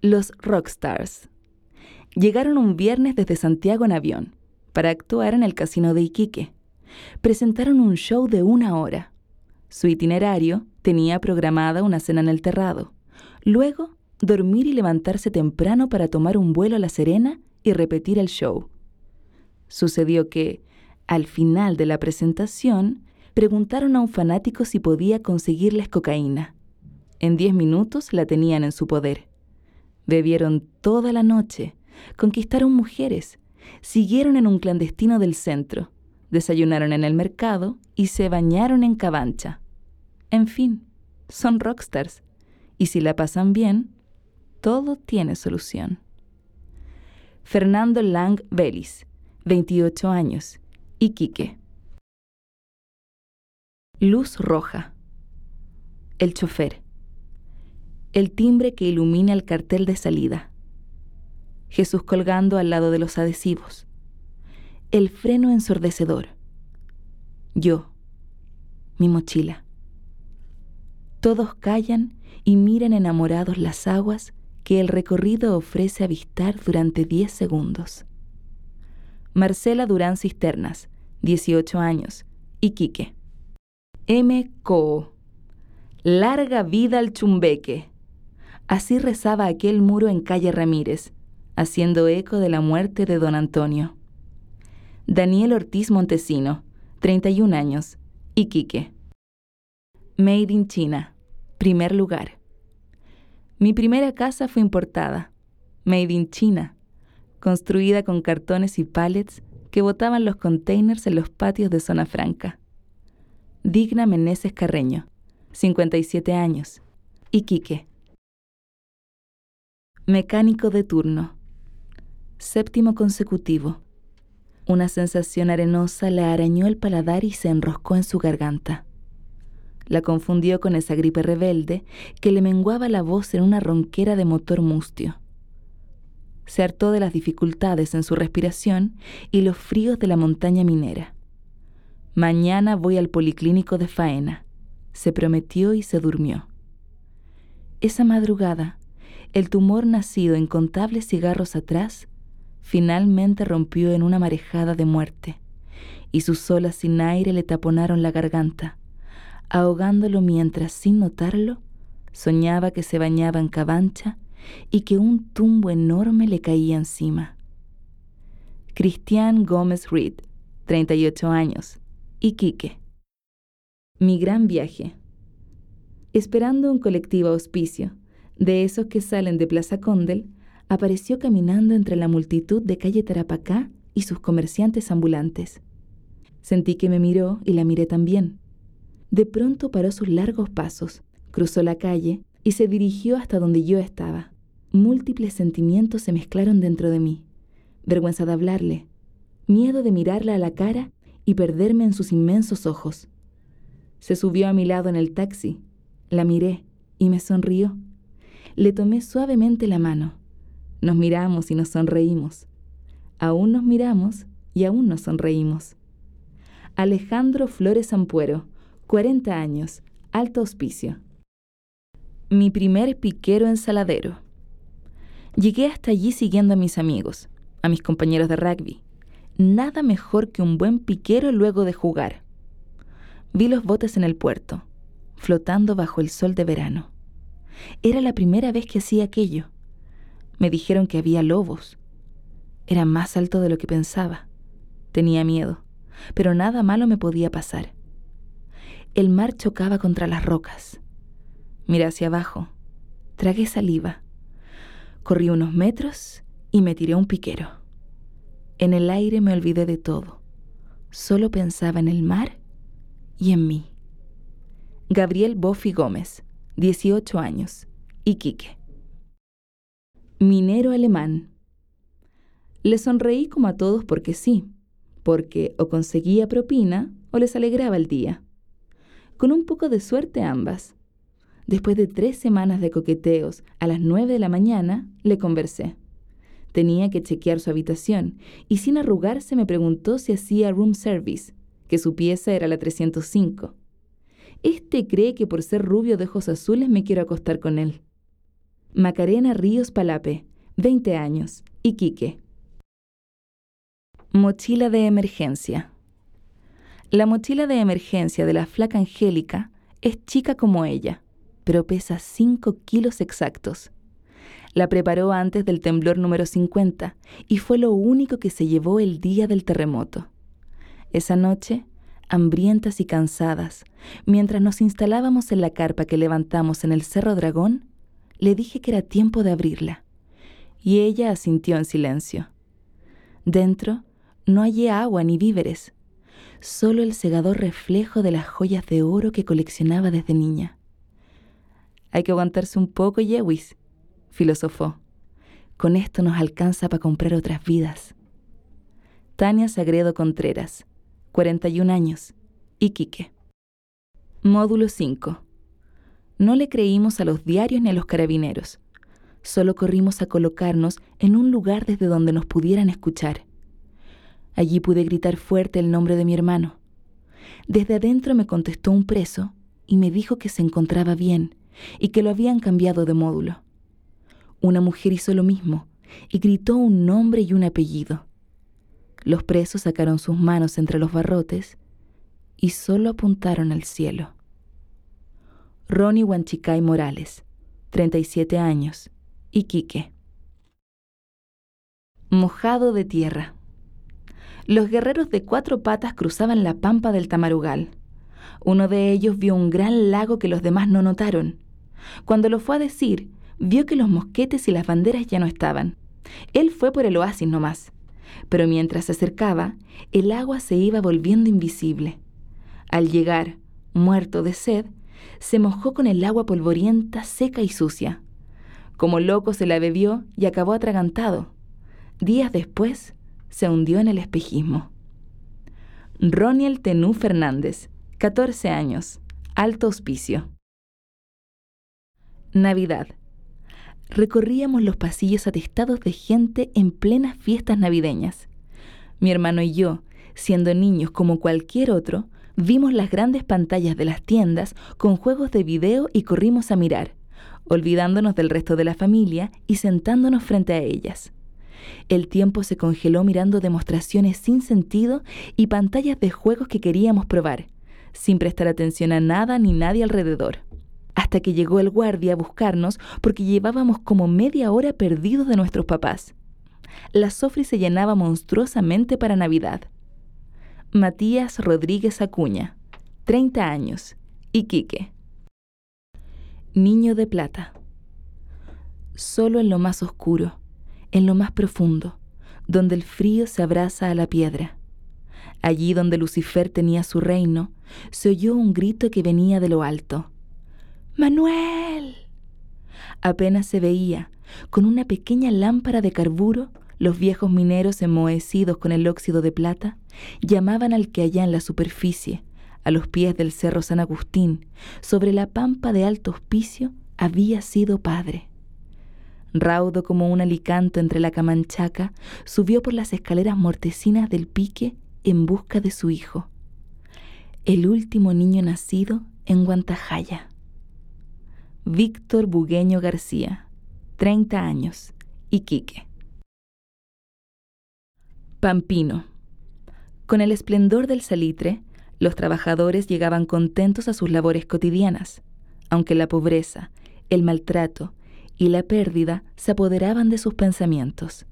Los Rockstars. Llegaron un viernes desde Santiago en avión para actuar en el casino de Iquique. Presentaron un show de una hora. Su itinerario tenía programada una cena en el terrado. Luego, dormir y levantarse temprano para tomar un vuelo a La Serena y repetir el show. Sucedió que, al final de la presentación, preguntaron a un fanático si podía conseguirles cocaína. En diez minutos la tenían en su poder. Bebieron toda la noche, conquistaron mujeres, siguieron en un clandestino del centro, desayunaron en el mercado y se bañaron en Cabancha. En fin, son rockstars. Y si la pasan bien, todo tiene solución. Fernando Lang Vélez, 28 años, Iquique. Luz roja. El chofer. El timbre que ilumina el cartel de salida. Jesús colgando al lado de los adhesivos. El freno ensordecedor. Yo. Mi mochila. Todos callan y miran enamorados las aguas que el recorrido ofrece avistar durante 10 segundos. Marcela Durán Cisternas, 18 años, Iquique. M. Co. Larga vida al chumbeque. Así rezaba aquel muro en calle Ramírez, haciendo eco de la muerte de don Antonio. Daniel Ortiz Montesino, 31 años, Iquique. Made in China. Primer lugar. Mi primera casa fue importada. Made in China. Construida con cartones y pallets que botaban los containers en los patios de Zona Franca. Digna Meneses Carreño, 57 años. Iquique. Mecánico de turno. Séptimo consecutivo. Una sensación arenosa le arañó el paladar y se enroscó en su garganta la confundió con esa gripe rebelde que le menguaba la voz en una ronquera de motor mustio. Se hartó de las dificultades en su respiración y los fríos de la montaña minera. Mañana voy al policlínico de faena, se prometió y se durmió. Esa madrugada, el tumor nacido en contables cigarros atrás, finalmente rompió en una marejada de muerte, y sus olas sin aire le taponaron la garganta ahogándolo mientras, sin notarlo, soñaba que se bañaba en cabancha y que un tumbo enorme le caía encima. Cristian Gómez Reed, 38 años, Iquique. Mi gran viaje. Esperando un colectivo auspicio, de esos que salen de Plaza Condel, apareció caminando entre la multitud de calle Tarapacá y sus comerciantes ambulantes. Sentí que me miró y la miré también. De pronto paró sus largos pasos, cruzó la calle y se dirigió hasta donde yo estaba. Múltiples sentimientos se mezclaron dentro de mí. Vergüenza de hablarle, miedo de mirarla a la cara y perderme en sus inmensos ojos. Se subió a mi lado en el taxi, la miré y me sonrió. Le tomé suavemente la mano. Nos miramos y nos sonreímos. Aún nos miramos y aún nos sonreímos. Alejandro Flores Ampuero, 40 años, alto hospicio. Mi primer piquero ensaladero. Llegué hasta allí siguiendo a mis amigos, a mis compañeros de rugby. Nada mejor que un buen piquero luego de jugar. Vi los botes en el puerto, flotando bajo el sol de verano. Era la primera vez que hacía aquello. Me dijeron que había lobos. Era más alto de lo que pensaba. Tenía miedo, pero nada malo me podía pasar. El mar chocaba contra las rocas. Miré hacia abajo. Tragué saliva. Corrí unos metros y me tiré un piquero. En el aire me olvidé de todo. Solo pensaba en el mar y en mí. Gabriel Boffi Gómez, 18 años, Iquique. Minero alemán. Le sonreí como a todos porque sí, porque o conseguía propina o les alegraba el día. Con un poco de suerte ambas. Después de tres semanas de coqueteos, a las nueve de la mañana, le conversé. Tenía que chequear su habitación y sin arrugarse me preguntó si hacía room service, que su pieza era la 305. Este cree que por ser rubio de ojos azules me quiero acostar con él. Macarena Ríos Palape, 20 años, Iquique. Mochila de emergencia. La mochila de emergencia de la flaca Angélica es chica como ella, pero pesa 5 kilos exactos. La preparó antes del temblor número 50 y fue lo único que se llevó el día del terremoto. Esa noche hambrientas y cansadas, mientras nos instalábamos en la carpa que levantamos en el Cerro Dragón, le dije que era tiempo de abrirla, y ella asintió en silencio. Dentro no hallé agua ni víveres, solo el cegador reflejo de las joyas de oro que coleccionaba desde niña. Hay que aguantarse un poco, Yewis, filosofó. Con esto nos alcanza para comprar otras vidas. Tania Sagredo Contreras, 41 años, Iquique. Módulo 5. No le creímos a los diarios ni a los carabineros. Solo corrimos a colocarnos en un lugar desde donde nos pudieran escuchar. Allí pude gritar fuerte el nombre de mi hermano. Desde adentro me contestó un preso y me dijo que se encontraba bien y que lo habían cambiado de módulo. Una mujer hizo lo mismo y gritó un nombre y un apellido. Los presos sacaron sus manos entre los barrotes y solo apuntaron al cielo. Ronnie Huanchicay Morales, 37 años, Iquique. Mojado de tierra. Los guerreros de cuatro patas cruzaban la pampa del Tamarugal. Uno de ellos vio un gran lago que los demás no notaron. Cuando lo fue a decir, vio que los mosquetes y las banderas ya no estaban. Él fue por el oasis nomás pero mientras se acercaba, el agua se iba volviendo invisible. Al llegar, muerto de sed, se mojó con el agua polvorienta, seca y sucia. Como loco se la bebió y acabó atragantado. Días después, se hundió en el espejismo. Roniel Tenú Fernández, 14 años, alto hospicio. Navidad, recorríamos los pasillos atestados de gente en plenas fiestas navideñas. Mi hermano y yo, siendo niños como cualquier otro, vimos las grandes pantallas de las tiendas con juegos de video y corrimos a mirar, olvidándonos del resto de la familia y sentándonos frente a ellas. El tiempo se congeló mirando demostraciones sin sentido y pantallas de juegos que queríamos probar, sin prestar atención a nada ni nadie alrededor hasta que llegó el guardia a buscarnos porque llevábamos como media hora perdidos de nuestros papás. La Sofri se llenaba monstruosamente para Navidad. Matías Rodríguez Acuña, 30 años, Iquique. Niño de plata. Solo en lo más oscuro, en lo más profundo, donde el frío se abraza a la piedra. Allí donde Lucifer tenía su reino, se oyó un grito que venía de lo alto. Manuel. Apenas se veía, con una pequeña lámpara de carburo, los viejos mineros enmohecidos con el óxido de plata llamaban al que allá en la superficie, a los pies del cerro San Agustín, sobre la pampa de alto hospicio, había sido padre. Raudo como un alicanto entre la camanchaca, subió por las escaleras mortecinas del pique en busca de su hijo, el último niño nacido en Guantajaya. Víctor Bugueño García, 30 años, Iquique. Pampino. Con el esplendor del salitre, los trabajadores llegaban contentos a sus labores cotidianas, aunque la pobreza, el maltrato y la pérdida se apoderaban de sus pensamientos.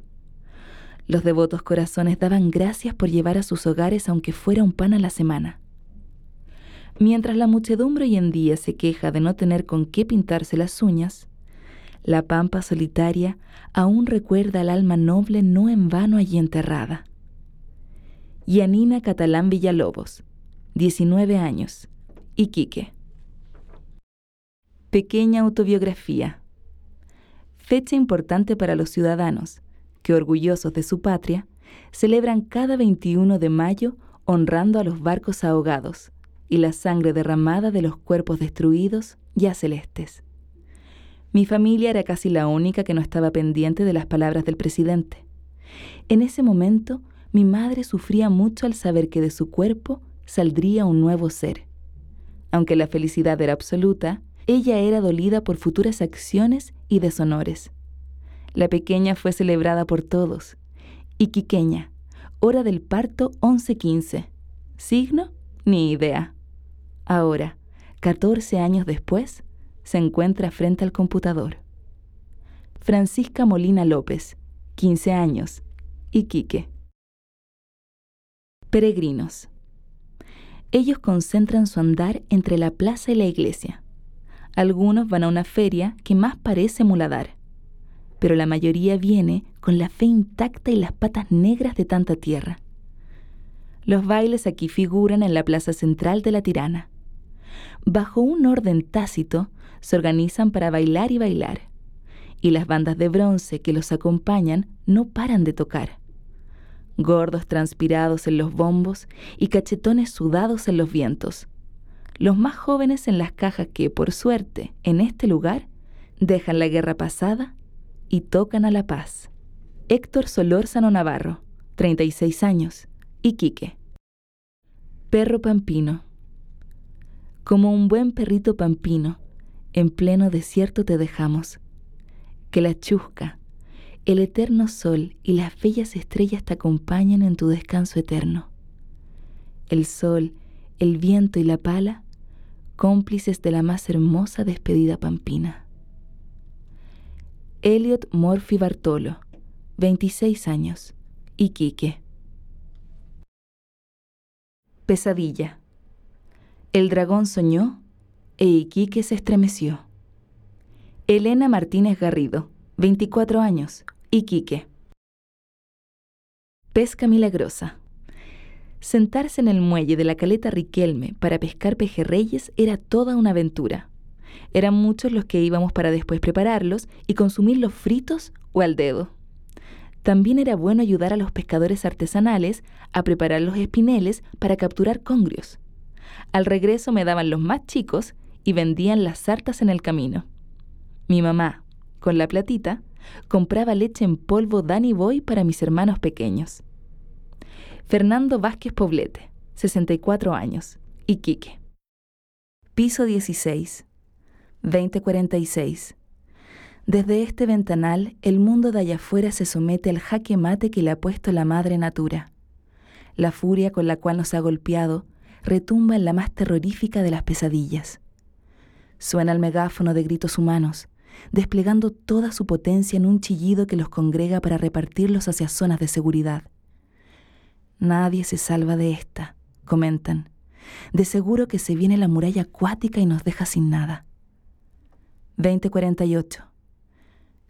Los devotos corazones daban gracias por llevar a sus hogares aunque fuera un pan a la semana. Mientras la muchedumbre hoy en día se queja de no tener con qué pintarse las uñas, la pampa solitaria aún recuerda al alma noble no en vano allí enterrada. Yanina Catalán Villalobos, 19 años, Iquique. Pequeña autobiografía. Fecha importante para los ciudadanos, que orgullosos de su patria, celebran cada 21 de mayo honrando a los barcos ahogados y la sangre derramada de los cuerpos destruidos ya celestes. Mi familia era casi la única que no estaba pendiente de las palabras del presidente. En ese momento, mi madre sufría mucho al saber que de su cuerpo saldría un nuevo ser. Aunque la felicidad era absoluta, ella era dolida por futuras acciones y deshonores. La pequeña fue celebrada por todos. Y Quiqueña, hora del parto 11.15. Signo, ni idea. Ahora, 14 años después, se encuentra frente al computador. Francisca Molina López, 15 años, Iquique. Peregrinos. Ellos concentran su andar entre la plaza y la iglesia. Algunos van a una feria que más parece muladar, pero la mayoría viene con la fe intacta y las patas negras de tanta tierra. Los bailes aquí figuran en la plaza central de la tirana. Bajo un orden tácito, se organizan para bailar y bailar, y las bandas de bronce que los acompañan no paran de tocar. Gordos transpirados en los bombos y cachetones sudados en los vientos. Los más jóvenes en las cajas que, por suerte, en este lugar, dejan la guerra pasada y tocan a la paz. Héctor Solórzano Navarro, 36 años, Iquique. Perro Pampino. Como un buen perrito pampino, en pleno desierto te dejamos. Que la chusca, el eterno sol y las bellas estrellas te acompañen en tu descanso eterno. El sol, el viento y la pala, cómplices de la más hermosa despedida pampina. Elliot Morphy Bartolo, 26 años, Iquique. Pesadilla. El dragón soñó e Iquique se estremeció. Elena Martínez Garrido, 24 años, Iquique. Pesca milagrosa. Sentarse en el muelle de la caleta Riquelme para pescar pejerreyes era toda una aventura. Eran muchos los que íbamos para después prepararlos y consumirlos fritos o al dedo. También era bueno ayudar a los pescadores artesanales a preparar los espineles para capturar congrios. Al regreso me daban los más chicos y vendían las sartas en el camino. Mi mamá, con la platita, compraba leche en polvo Danny Boy para mis hermanos pequeños. Fernando Vázquez Poblete, 64 años, Iquique. Piso 16, 2046. Desde este ventanal, el mundo de allá afuera se somete al jaque mate que le ha puesto la madre natura. La furia con la cual nos ha golpeado retumba en la más terrorífica de las pesadillas. Suena el megáfono de gritos humanos, desplegando toda su potencia en un chillido que los congrega para repartirlos hacia zonas de seguridad. Nadie se salva de esta, comentan. De seguro que se viene la muralla acuática y nos deja sin nada. 2048.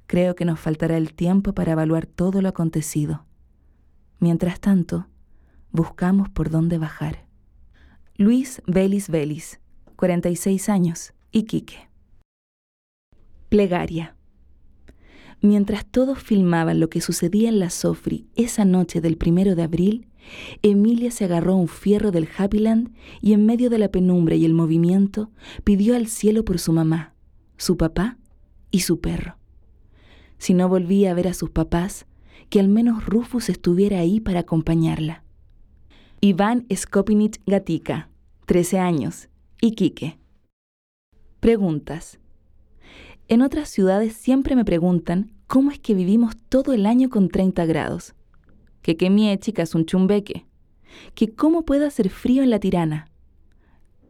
Creo que nos faltará el tiempo para evaluar todo lo acontecido. Mientras tanto, buscamos por dónde bajar. Luis Belis Belis, 46 años, Iquique. Plegaria. Mientras todos filmaban lo que sucedía en la Sofri esa noche del primero de abril, Emilia se agarró un fierro del Happyland y en medio de la penumbra y el movimiento pidió al cielo por su mamá, su papá y su perro. Si no volvía a ver a sus papás, que al menos Rufus estuviera ahí para acompañarla. Iván Skopinich Gatica, 13 años, Iquique. Preguntas. En otras ciudades siempre me preguntan cómo es que vivimos todo el año con 30 grados. Que que mi chica es un chumbeque. Que cómo puede hacer frío en la tirana.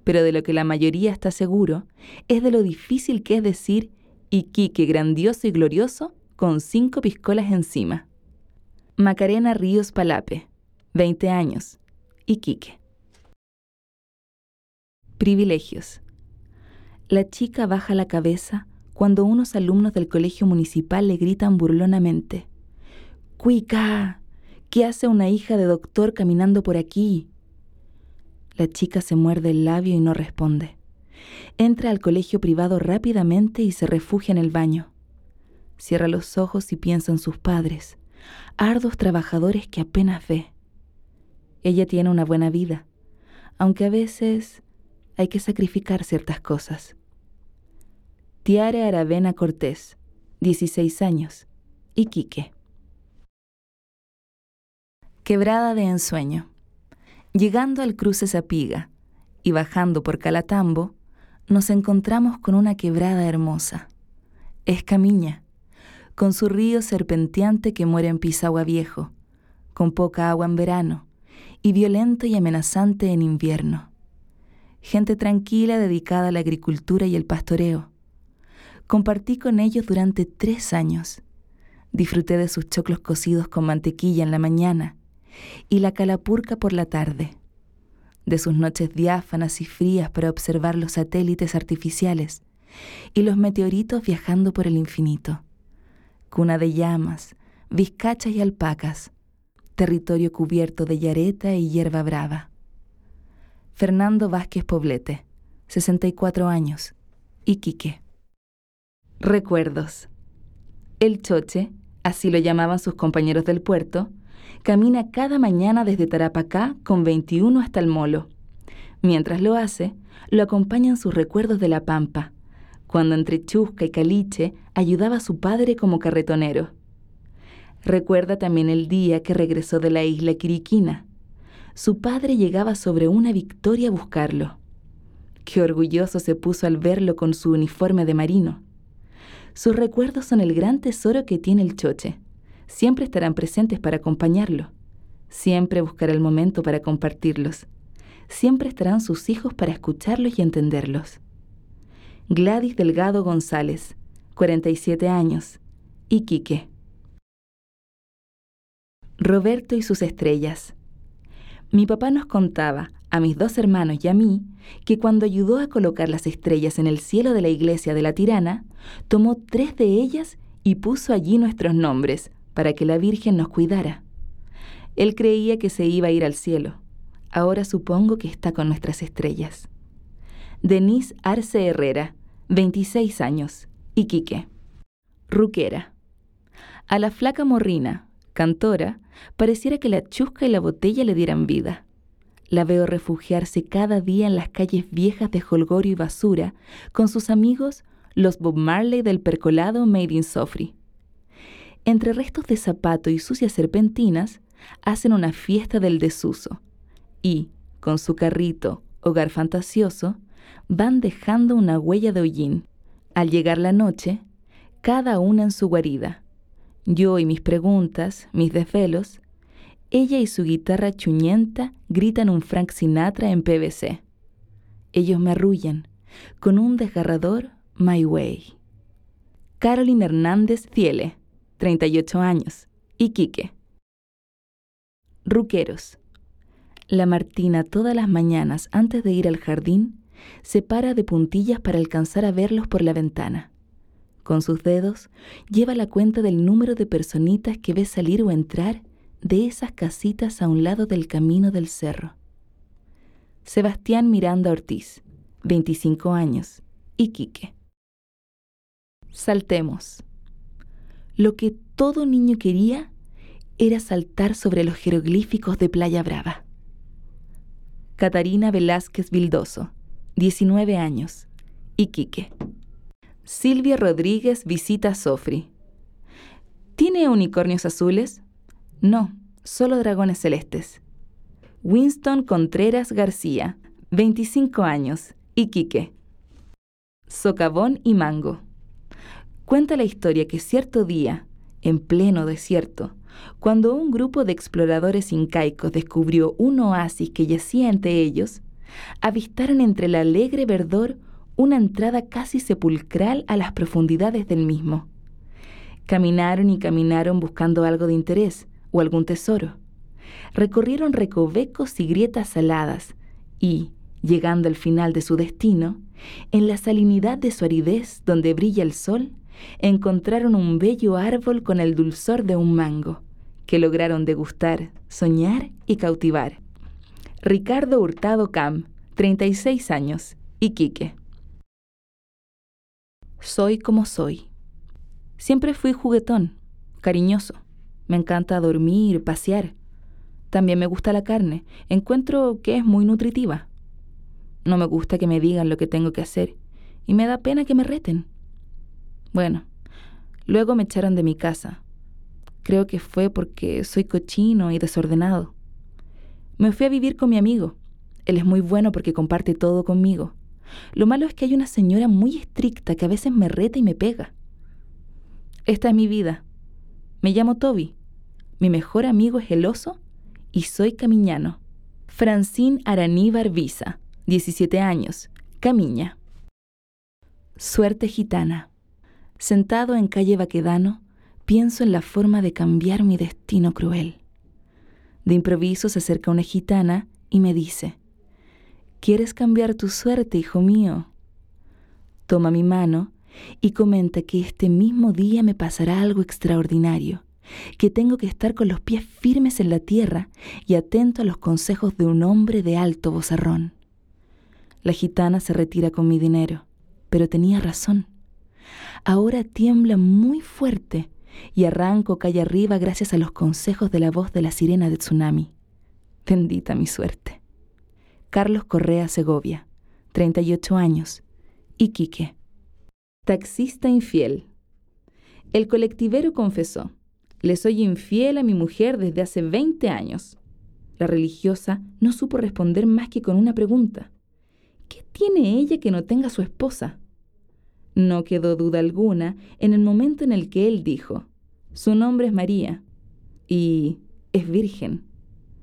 Pero de lo que la mayoría está seguro es de lo difícil que es decir Iquique grandioso y glorioso con cinco piscolas encima. Macarena Ríos Palape, 20 años, Iquique. Privilegios. La chica baja la cabeza cuando unos alumnos del colegio municipal le gritan burlonamente, ¡Cuica! ¿Qué hace una hija de doctor caminando por aquí? La chica se muerde el labio y no responde. Entra al colegio privado rápidamente y se refugia en el baño. Cierra los ojos y piensa en sus padres, ardos trabajadores que apenas ve. Ella tiene una buena vida, aunque a veces hay que sacrificar ciertas cosas. Tiare Aravena Cortés, 16 años, Iquique. Quebrada de ensueño. Llegando al cruce Zapiga y bajando por Calatambo, nos encontramos con una quebrada hermosa. Es Camiña, con su río serpenteante que muere en Pisagua Viejo, con poca agua en verano y violento y amenazante en invierno. Gente tranquila dedicada a la agricultura y el pastoreo. Compartí con ellos durante tres años. Disfruté de sus choclos cocidos con mantequilla en la mañana y la calapurca por la tarde, de sus noches diáfanas y frías para observar los satélites artificiales y los meteoritos viajando por el infinito cuna de llamas, vizcachas y alpacas, territorio cubierto de yareta y hierba brava. Fernando Vázquez Poblete, 64 años, Iquique. Recuerdos. El choche, así lo llamaban sus compañeros del puerto, camina cada mañana desde Tarapacá con 21 hasta el Molo. Mientras lo hace, lo acompañan sus recuerdos de la Pampa, cuando entre Chusca y Caliche ayudaba a su padre como carretonero. Recuerda también el día que regresó de la isla Quiriquina. Su padre llegaba sobre una victoria a buscarlo. Qué orgulloso se puso al verlo con su uniforme de marino. Sus recuerdos son el gran tesoro que tiene el choche. Siempre estarán presentes para acompañarlo. Siempre buscará el momento para compartirlos. Siempre estarán sus hijos para escucharlos y entenderlos. Gladys Delgado González, 47 años, Iquique. Roberto y sus estrellas. Mi papá nos contaba, a mis dos hermanos y a mí, que cuando ayudó a colocar las estrellas en el cielo de la iglesia de la Tirana, tomó tres de ellas y puso allí nuestros nombres, para que la Virgen nos cuidara. Él creía que se iba a ir al cielo. Ahora supongo que está con nuestras estrellas. Denise Arce Herrera, 26 años, Iquique. Ruquera. A la flaca morrina, cantora, pareciera que la chusca y la botella le dieran vida. La veo refugiarse cada día en las calles viejas de holgorio y basura con sus amigos los Bob Marley del percolado Made in Sofri. Entre restos de zapato y sucias serpentinas, hacen una fiesta del desuso y, con su carrito, hogar fantasioso, van dejando una huella de hollín. Al llegar la noche, cada una en su guarida. Yo y mis preguntas, mis desvelos, ella y su guitarra chuñenta gritan un Frank Sinatra en PVC. Ellos me arrullan con un desgarrador My Way. Carolyn Hernández Fiele, 38 años, Iquique. Ruqueros. La Martina todas las mañanas antes de ir al jardín se para de puntillas para alcanzar a verlos por la ventana. Con sus dedos lleva la cuenta del número de personitas que ve salir o entrar de esas casitas a un lado del camino del cerro. Sebastián Miranda Ortiz, 25 años, Iquique. Saltemos. Lo que todo niño quería era saltar sobre los jeroglíficos de Playa Brava. Catarina Velázquez Vildoso, 19 años, Iquique. Silvia Rodríguez visita a Sofri. ¿Tiene unicornios azules? No, solo dragones celestes. Winston Contreras García, 25 años, Iquique. Socavón y Mango. Cuenta la historia que cierto día, en pleno desierto, cuando un grupo de exploradores incaicos descubrió un oasis que yacía entre ellos, avistaron entre el alegre verdor una entrada casi sepulcral a las profundidades del mismo. Caminaron y caminaron buscando algo de interés o algún tesoro. Recorrieron recovecos y grietas saladas y, llegando al final de su destino, en la salinidad de su aridez donde brilla el sol, encontraron un bello árbol con el dulzor de un mango, que lograron degustar, soñar y cautivar. Ricardo Hurtado Cam, 36 años, Iquique. Soy como soy. Siempre fui juguetón, cariñoso. Me encanta dormir, pasear. También me gusta la carne. Encuentro que es muy nutritiva. No me gusta que me digan lo que tengo que hacer y me da pena que me reten. Bueno, luego me echaron de mi casa. Creo que fue porque soy cochino y desordenado. Me fui a vivir con mi amigo. Él es muy bueno porque comparte todo conmigo. Lo malo es que hay una señora muy estricta que a veces me reta y me pega. Esta es mi vida. Me llamo Toby. Mi mejor amigo es el oso y soy camiñano. Francine Araníbar Visa, 17 años, Camiña. Suerte gitana. Sentado en calle Baquedano, pienso en la forma de cambiar mi destino cruel. De improviso se acerca una gitana y me dice, ¿Quieres cambiar tu suerte, hijo mío? Toma mi mano y comenta que este mismo día me pasará algo extraordinario, que tengo que estar con los pies firmes en la tierra y atento a los consejos de un hombre de alto vozarrón. La gitana se retira con mi dinero, pero tenía razón. Ahora tiembla muy fuerte y arranco calle arriba gracias a los consejos de la voz de la sirena de tsunami. Bendita mi suerte. Carlos Correa Segovia, 38 años, Iquique. Taxista infiel. El colectivero confesó, le soy infiel a mi mujer desde hace 20 años. La religiosa no supo responder más que con una pregunta. ¿Qué tiene ella que no tenga su esposa? No quedó duda alguna en el momento en el que él dijo, su nombre es María y es virgen.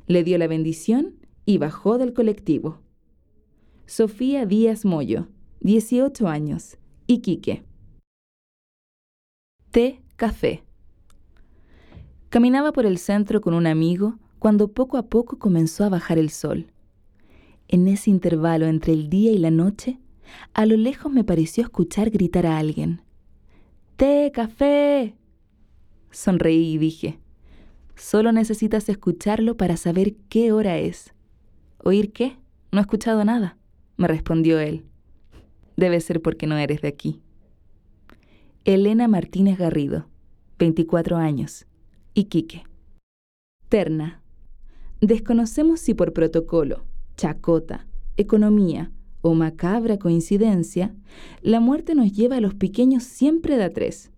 Le dio la bendición y bajó del colectivo. Sofía Díaz Moyo, 18 años, Iquique. Té, café. Caminaba por el centro con un amigo cuando poco a poco comenzó a bajar el sol. En ese intervalo entre el día y la noche, a lo lejos me pareció escuchar gritar a alguien. ¡Té, café! Sonreí y dije, solo necesitas escucharlo para saber qué hora es. ¿Oír qué? No he escuchado nada, me respondió él. Debe ser porque no eres de aquí. Elena Martínez Garrido, 24 años, Iquique. Terna. Desconocemos si por protocolo, chacota, economía o macabra coincidencia, la muerte nos lleva a los pequeños siempre de a tres.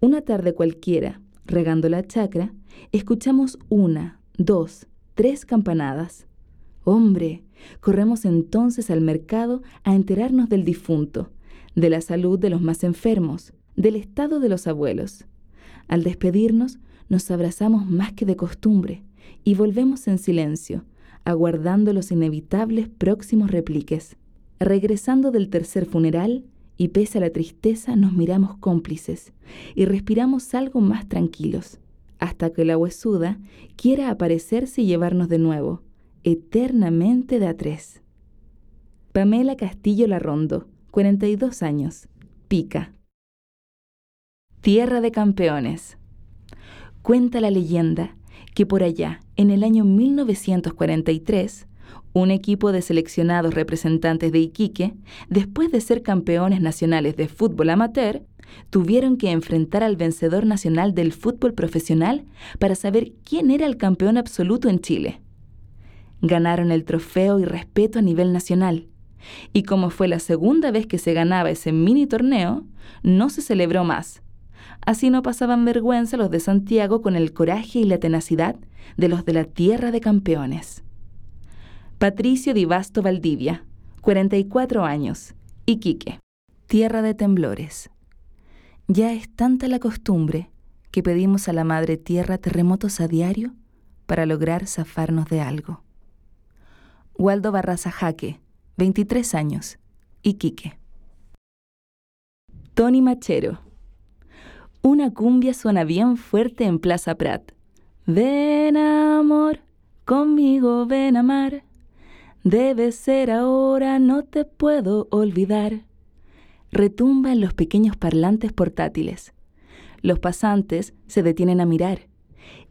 Una tarde cualquiera, regando la chacra, escuchamos una, dos, tres campanadas. Hombre, corremos entonces al mercado a enterarnos del difunto, de la salud de los más enfermos, del estado de los abuelos. Al despedirnos, nos abrazamos más que de costumbre y volvemos en silencio, aguardando los inevitables próximos repliques. Regresando del tercer funeral, y pese a la tristeza nos miramos cómplices y respiramos algo más tranquilos, hasta que la huesuda quiera aparecerse y llevarnos de nuevo, eternamente de a tres. Pamela Castillo Larrondo, 42 años, Pica. Tierra de Campeones. Cuenta la leyenda que por allá, en el año 1943, un equipo de seleccionados representantes de Iquique, después de ser campeones nacionales de fútbol amateur, tuvieron que enfrentar al vencedor nacional del fútbol profesional para saber quién era el campeón absoluto en Chile. Ganaron el trofeo y respeto a nivel nacional, y como fue la segunda vez que se ganaba ese mini torneo, no se celebró más. Así no pasaban vergüenza los de Santiago con el coraje y la tenacidad de los de la tierra de campeones. Patricio Divasto Valdivia, 44 años, Iquique, tierra de temblores. Ya es tanta la costumbre que pedimos a la Madre Tierra terremotos a diario para lograr zafarnos de algo. Waldo Barraza Jaque, 23 años, Iquique. Tony Machero. Una cumbia suena bien fuerte en Plaza Prat. Ven amor, conmigo ven amar. Debe ser ahora, no te puedo olvidar. Retumba en los pequeños parlantes portátiles. Los pasantes se detienen a mirar.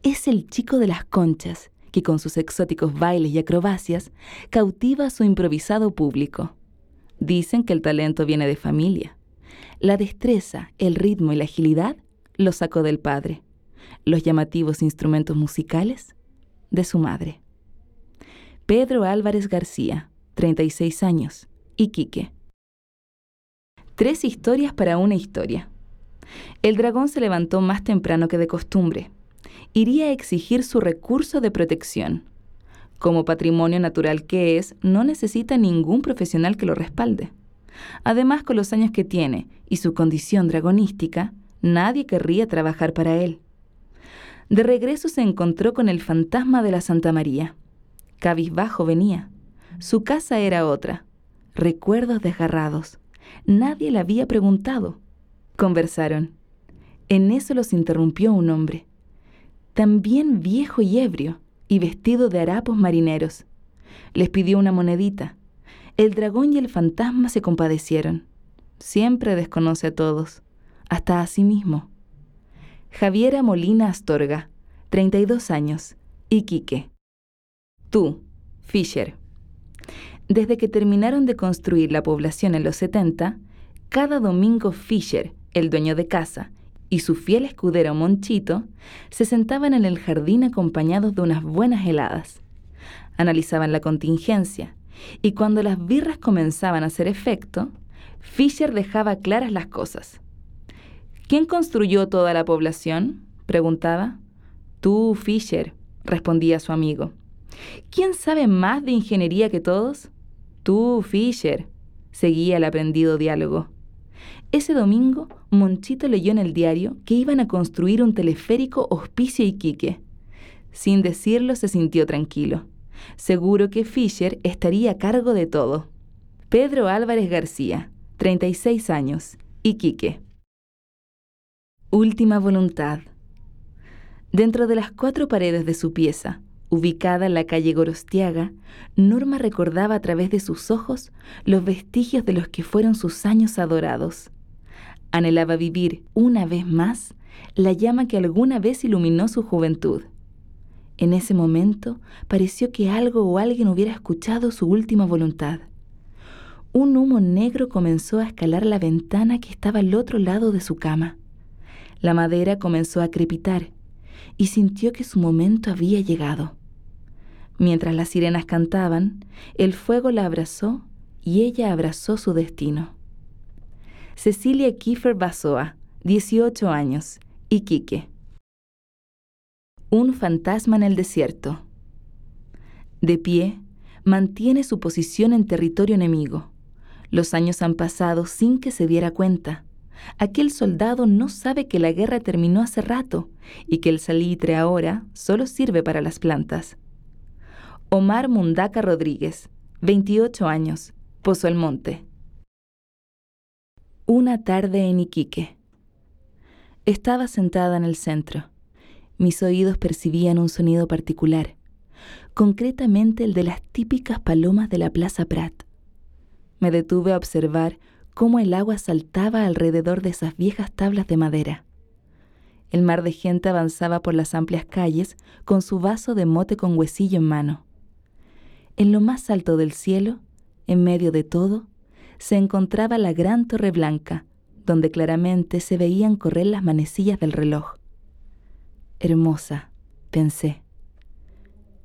Es el chico de las conchas, que con sus exóticos bailes y acrobacias cautiva a su improvisado público. Dicen que el talento viene de familia. La destreza, el ritmo y la agilidad lo sacó del padre. Los llamativos instrumentos musicales de su madre. Pedro Álvarez García, 36 años, Iquique. Tres historias para una historia. El dragón se levantó más temprano que de costumbre. Iría a exigir su recurso de protección. Como patrimonio natural que es, no necesita ningún profesional que lo respalde. Además, con los años que tiene y su condición dragonística, nadie querría trabajar para él. De regreso se encontró con el fantasma de la Santa María. Cabizbajo venía. Su casa era otra. Recuerdos desgarrados. Nadie le había preguntado. Conversaron. En eso los interrumpió un hombre. También viejo y ebrio, y vestido de harapos marineros. Les pidió una monedita. El dragón y el fantasma se compadecieron. Siempre desconoce a todos, hasta a sí mismo. Javiera Molina Astorga, 32 años, Iquique. Tú, Fisher. Desde que terminaron de construir la población en los 70, cada domingo Fisher, el dueño de casa, y su fiel escudero Monchito se sentaban en el jardín acompañados de unas buenas heladas. Analizaban la contingencia, y cuando las birras comenzaban a hacer efecto, Fisher dejaba claras las cosas. ¿Quién construyó toda la población? preguntaba. Tú, Fisher, respondía su amigo. ¿Quién sabe más de ingeniería que todos? Tú, Fisher, seguía el aprendido diálogo. Ese domingo, Monchito leyó en el diario que iban a construir un teleférico Hospicio Iquique. Sin decirlo, se sintió tranquilo. Seguro que Fisher estaría a cargo de todo. Pedro Álvarez García, 36 años, Iquique. Última voluntad. Dentro de las cuatro paredes de su pieza, Ubicada en la calle Gorostiaga, Norma recordaba a través de sus ojos los vestigios de los que fueron sus años adorados. Anhelaba vivir una vez más la llama que alguna vez iluminó su juventud. En ese momento pareció que algo o alguien hubiera escuchado su última voluntad. Un humo negro comenzó a escalar la ventana que estaba al otro lado de su cama. La madera comenzó a crepitar y sintió que su momento había llegado. Mientras las sirenas cantaban, el fuego la abrazó y ella abrazó su destino. Cecilia Kiefer Basoa, 18 años, Iquique. Un fantasma en el desierto. De pie, mantiene su posición en territorio enemigo. Los años han pasado sin que se diera cuenta. Aquel soldado no sabe que la guerra terminó hace rato y que el salitre ahora solo sirve para las plantas. Omar Mundaca Rodríguez, 28 años, Pozo el Monte. Una tarde en Iquique. Estaba sentada en el centro. Mis oídos percibían un sonido particular, concretamente el de las típicas palomas de la Plaza Prat. Me detuve a observar cómo el agua saltaba alrededor de esas viejas tablas de madera. El mar de gente avanzaba por las amplias calles con su vaso de mote con huesillo en mano. En lo más alto del cielo, en medio de todo, se encontraba la gran torre blanca, donde claramente se veían correr las manecillas del reloj. Hermosa, pensé.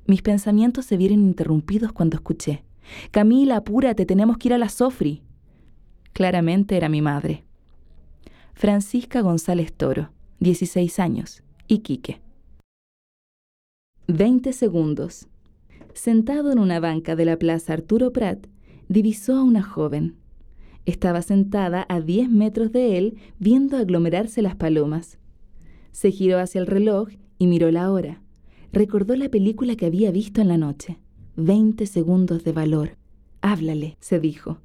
Mis pensamientos se vieron interrumpidos cuando escuché, Camila, apúrate, tenemos que ir a la Sofri. Claramente era mi madre. Francisca González Toro, 16 años, Iquique. 20 segundos. Sentado en una banca de la Plaza Arturo Prat, divisó a una joven. Estaba sentada a 10 metros de él viendo aglomerarse las palomas. Se giró hacia el reloj y miró la hora. Recordó la película que había visto en la noche. 20 segundos de valor. Háblale, se dijo.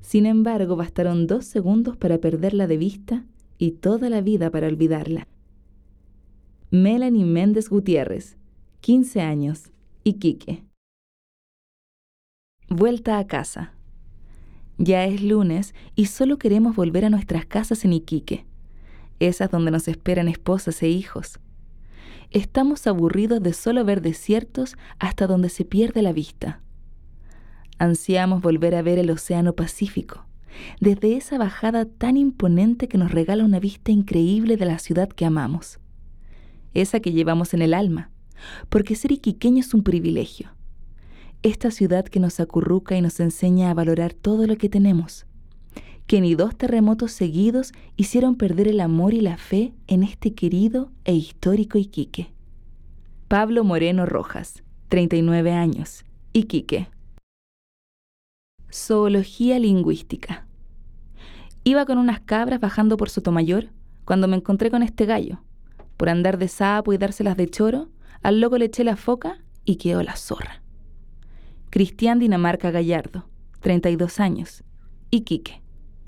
Sin embargo, bastaron dos segundos para perderla de vista y toda la vida para olvidarla. Melanie Méndez Gutiérrez, 15 años, Iquique. Vuelta a casa. Ya es lunes y solo queremos volver a nuestras casas en Iquique, esas donde nos esperan esposas e hijos. Estamos aburridos de solo ver desiertos hasta donde se pierde la vista. Ansiamos volver a ver el Océano Pacífico, desde esa bajada tan imponente que nos regala una vista increíble de la ciudad que amamos, esa que llevamos en el alma, porque ser iquiqueño es un privilegio. Esta ciudad que nos acurruca y nos enseña a valorar todo lo que tenemos, que ni dos terremotos seguidos hicieron perder el amor y la fe en este querido e histórico Iquique. Pablo Moreno Rojas, 39 años, Iquique. Zoología lingüística. Iba con unas cabras bajando por Sotomayor cuando me encontré con este gallo. Por andar de sapo y dárselas de choro, al loco le eché la foca y quedó la zorra. Cristian Dinamarca Gallardo, 32 años, Iquique.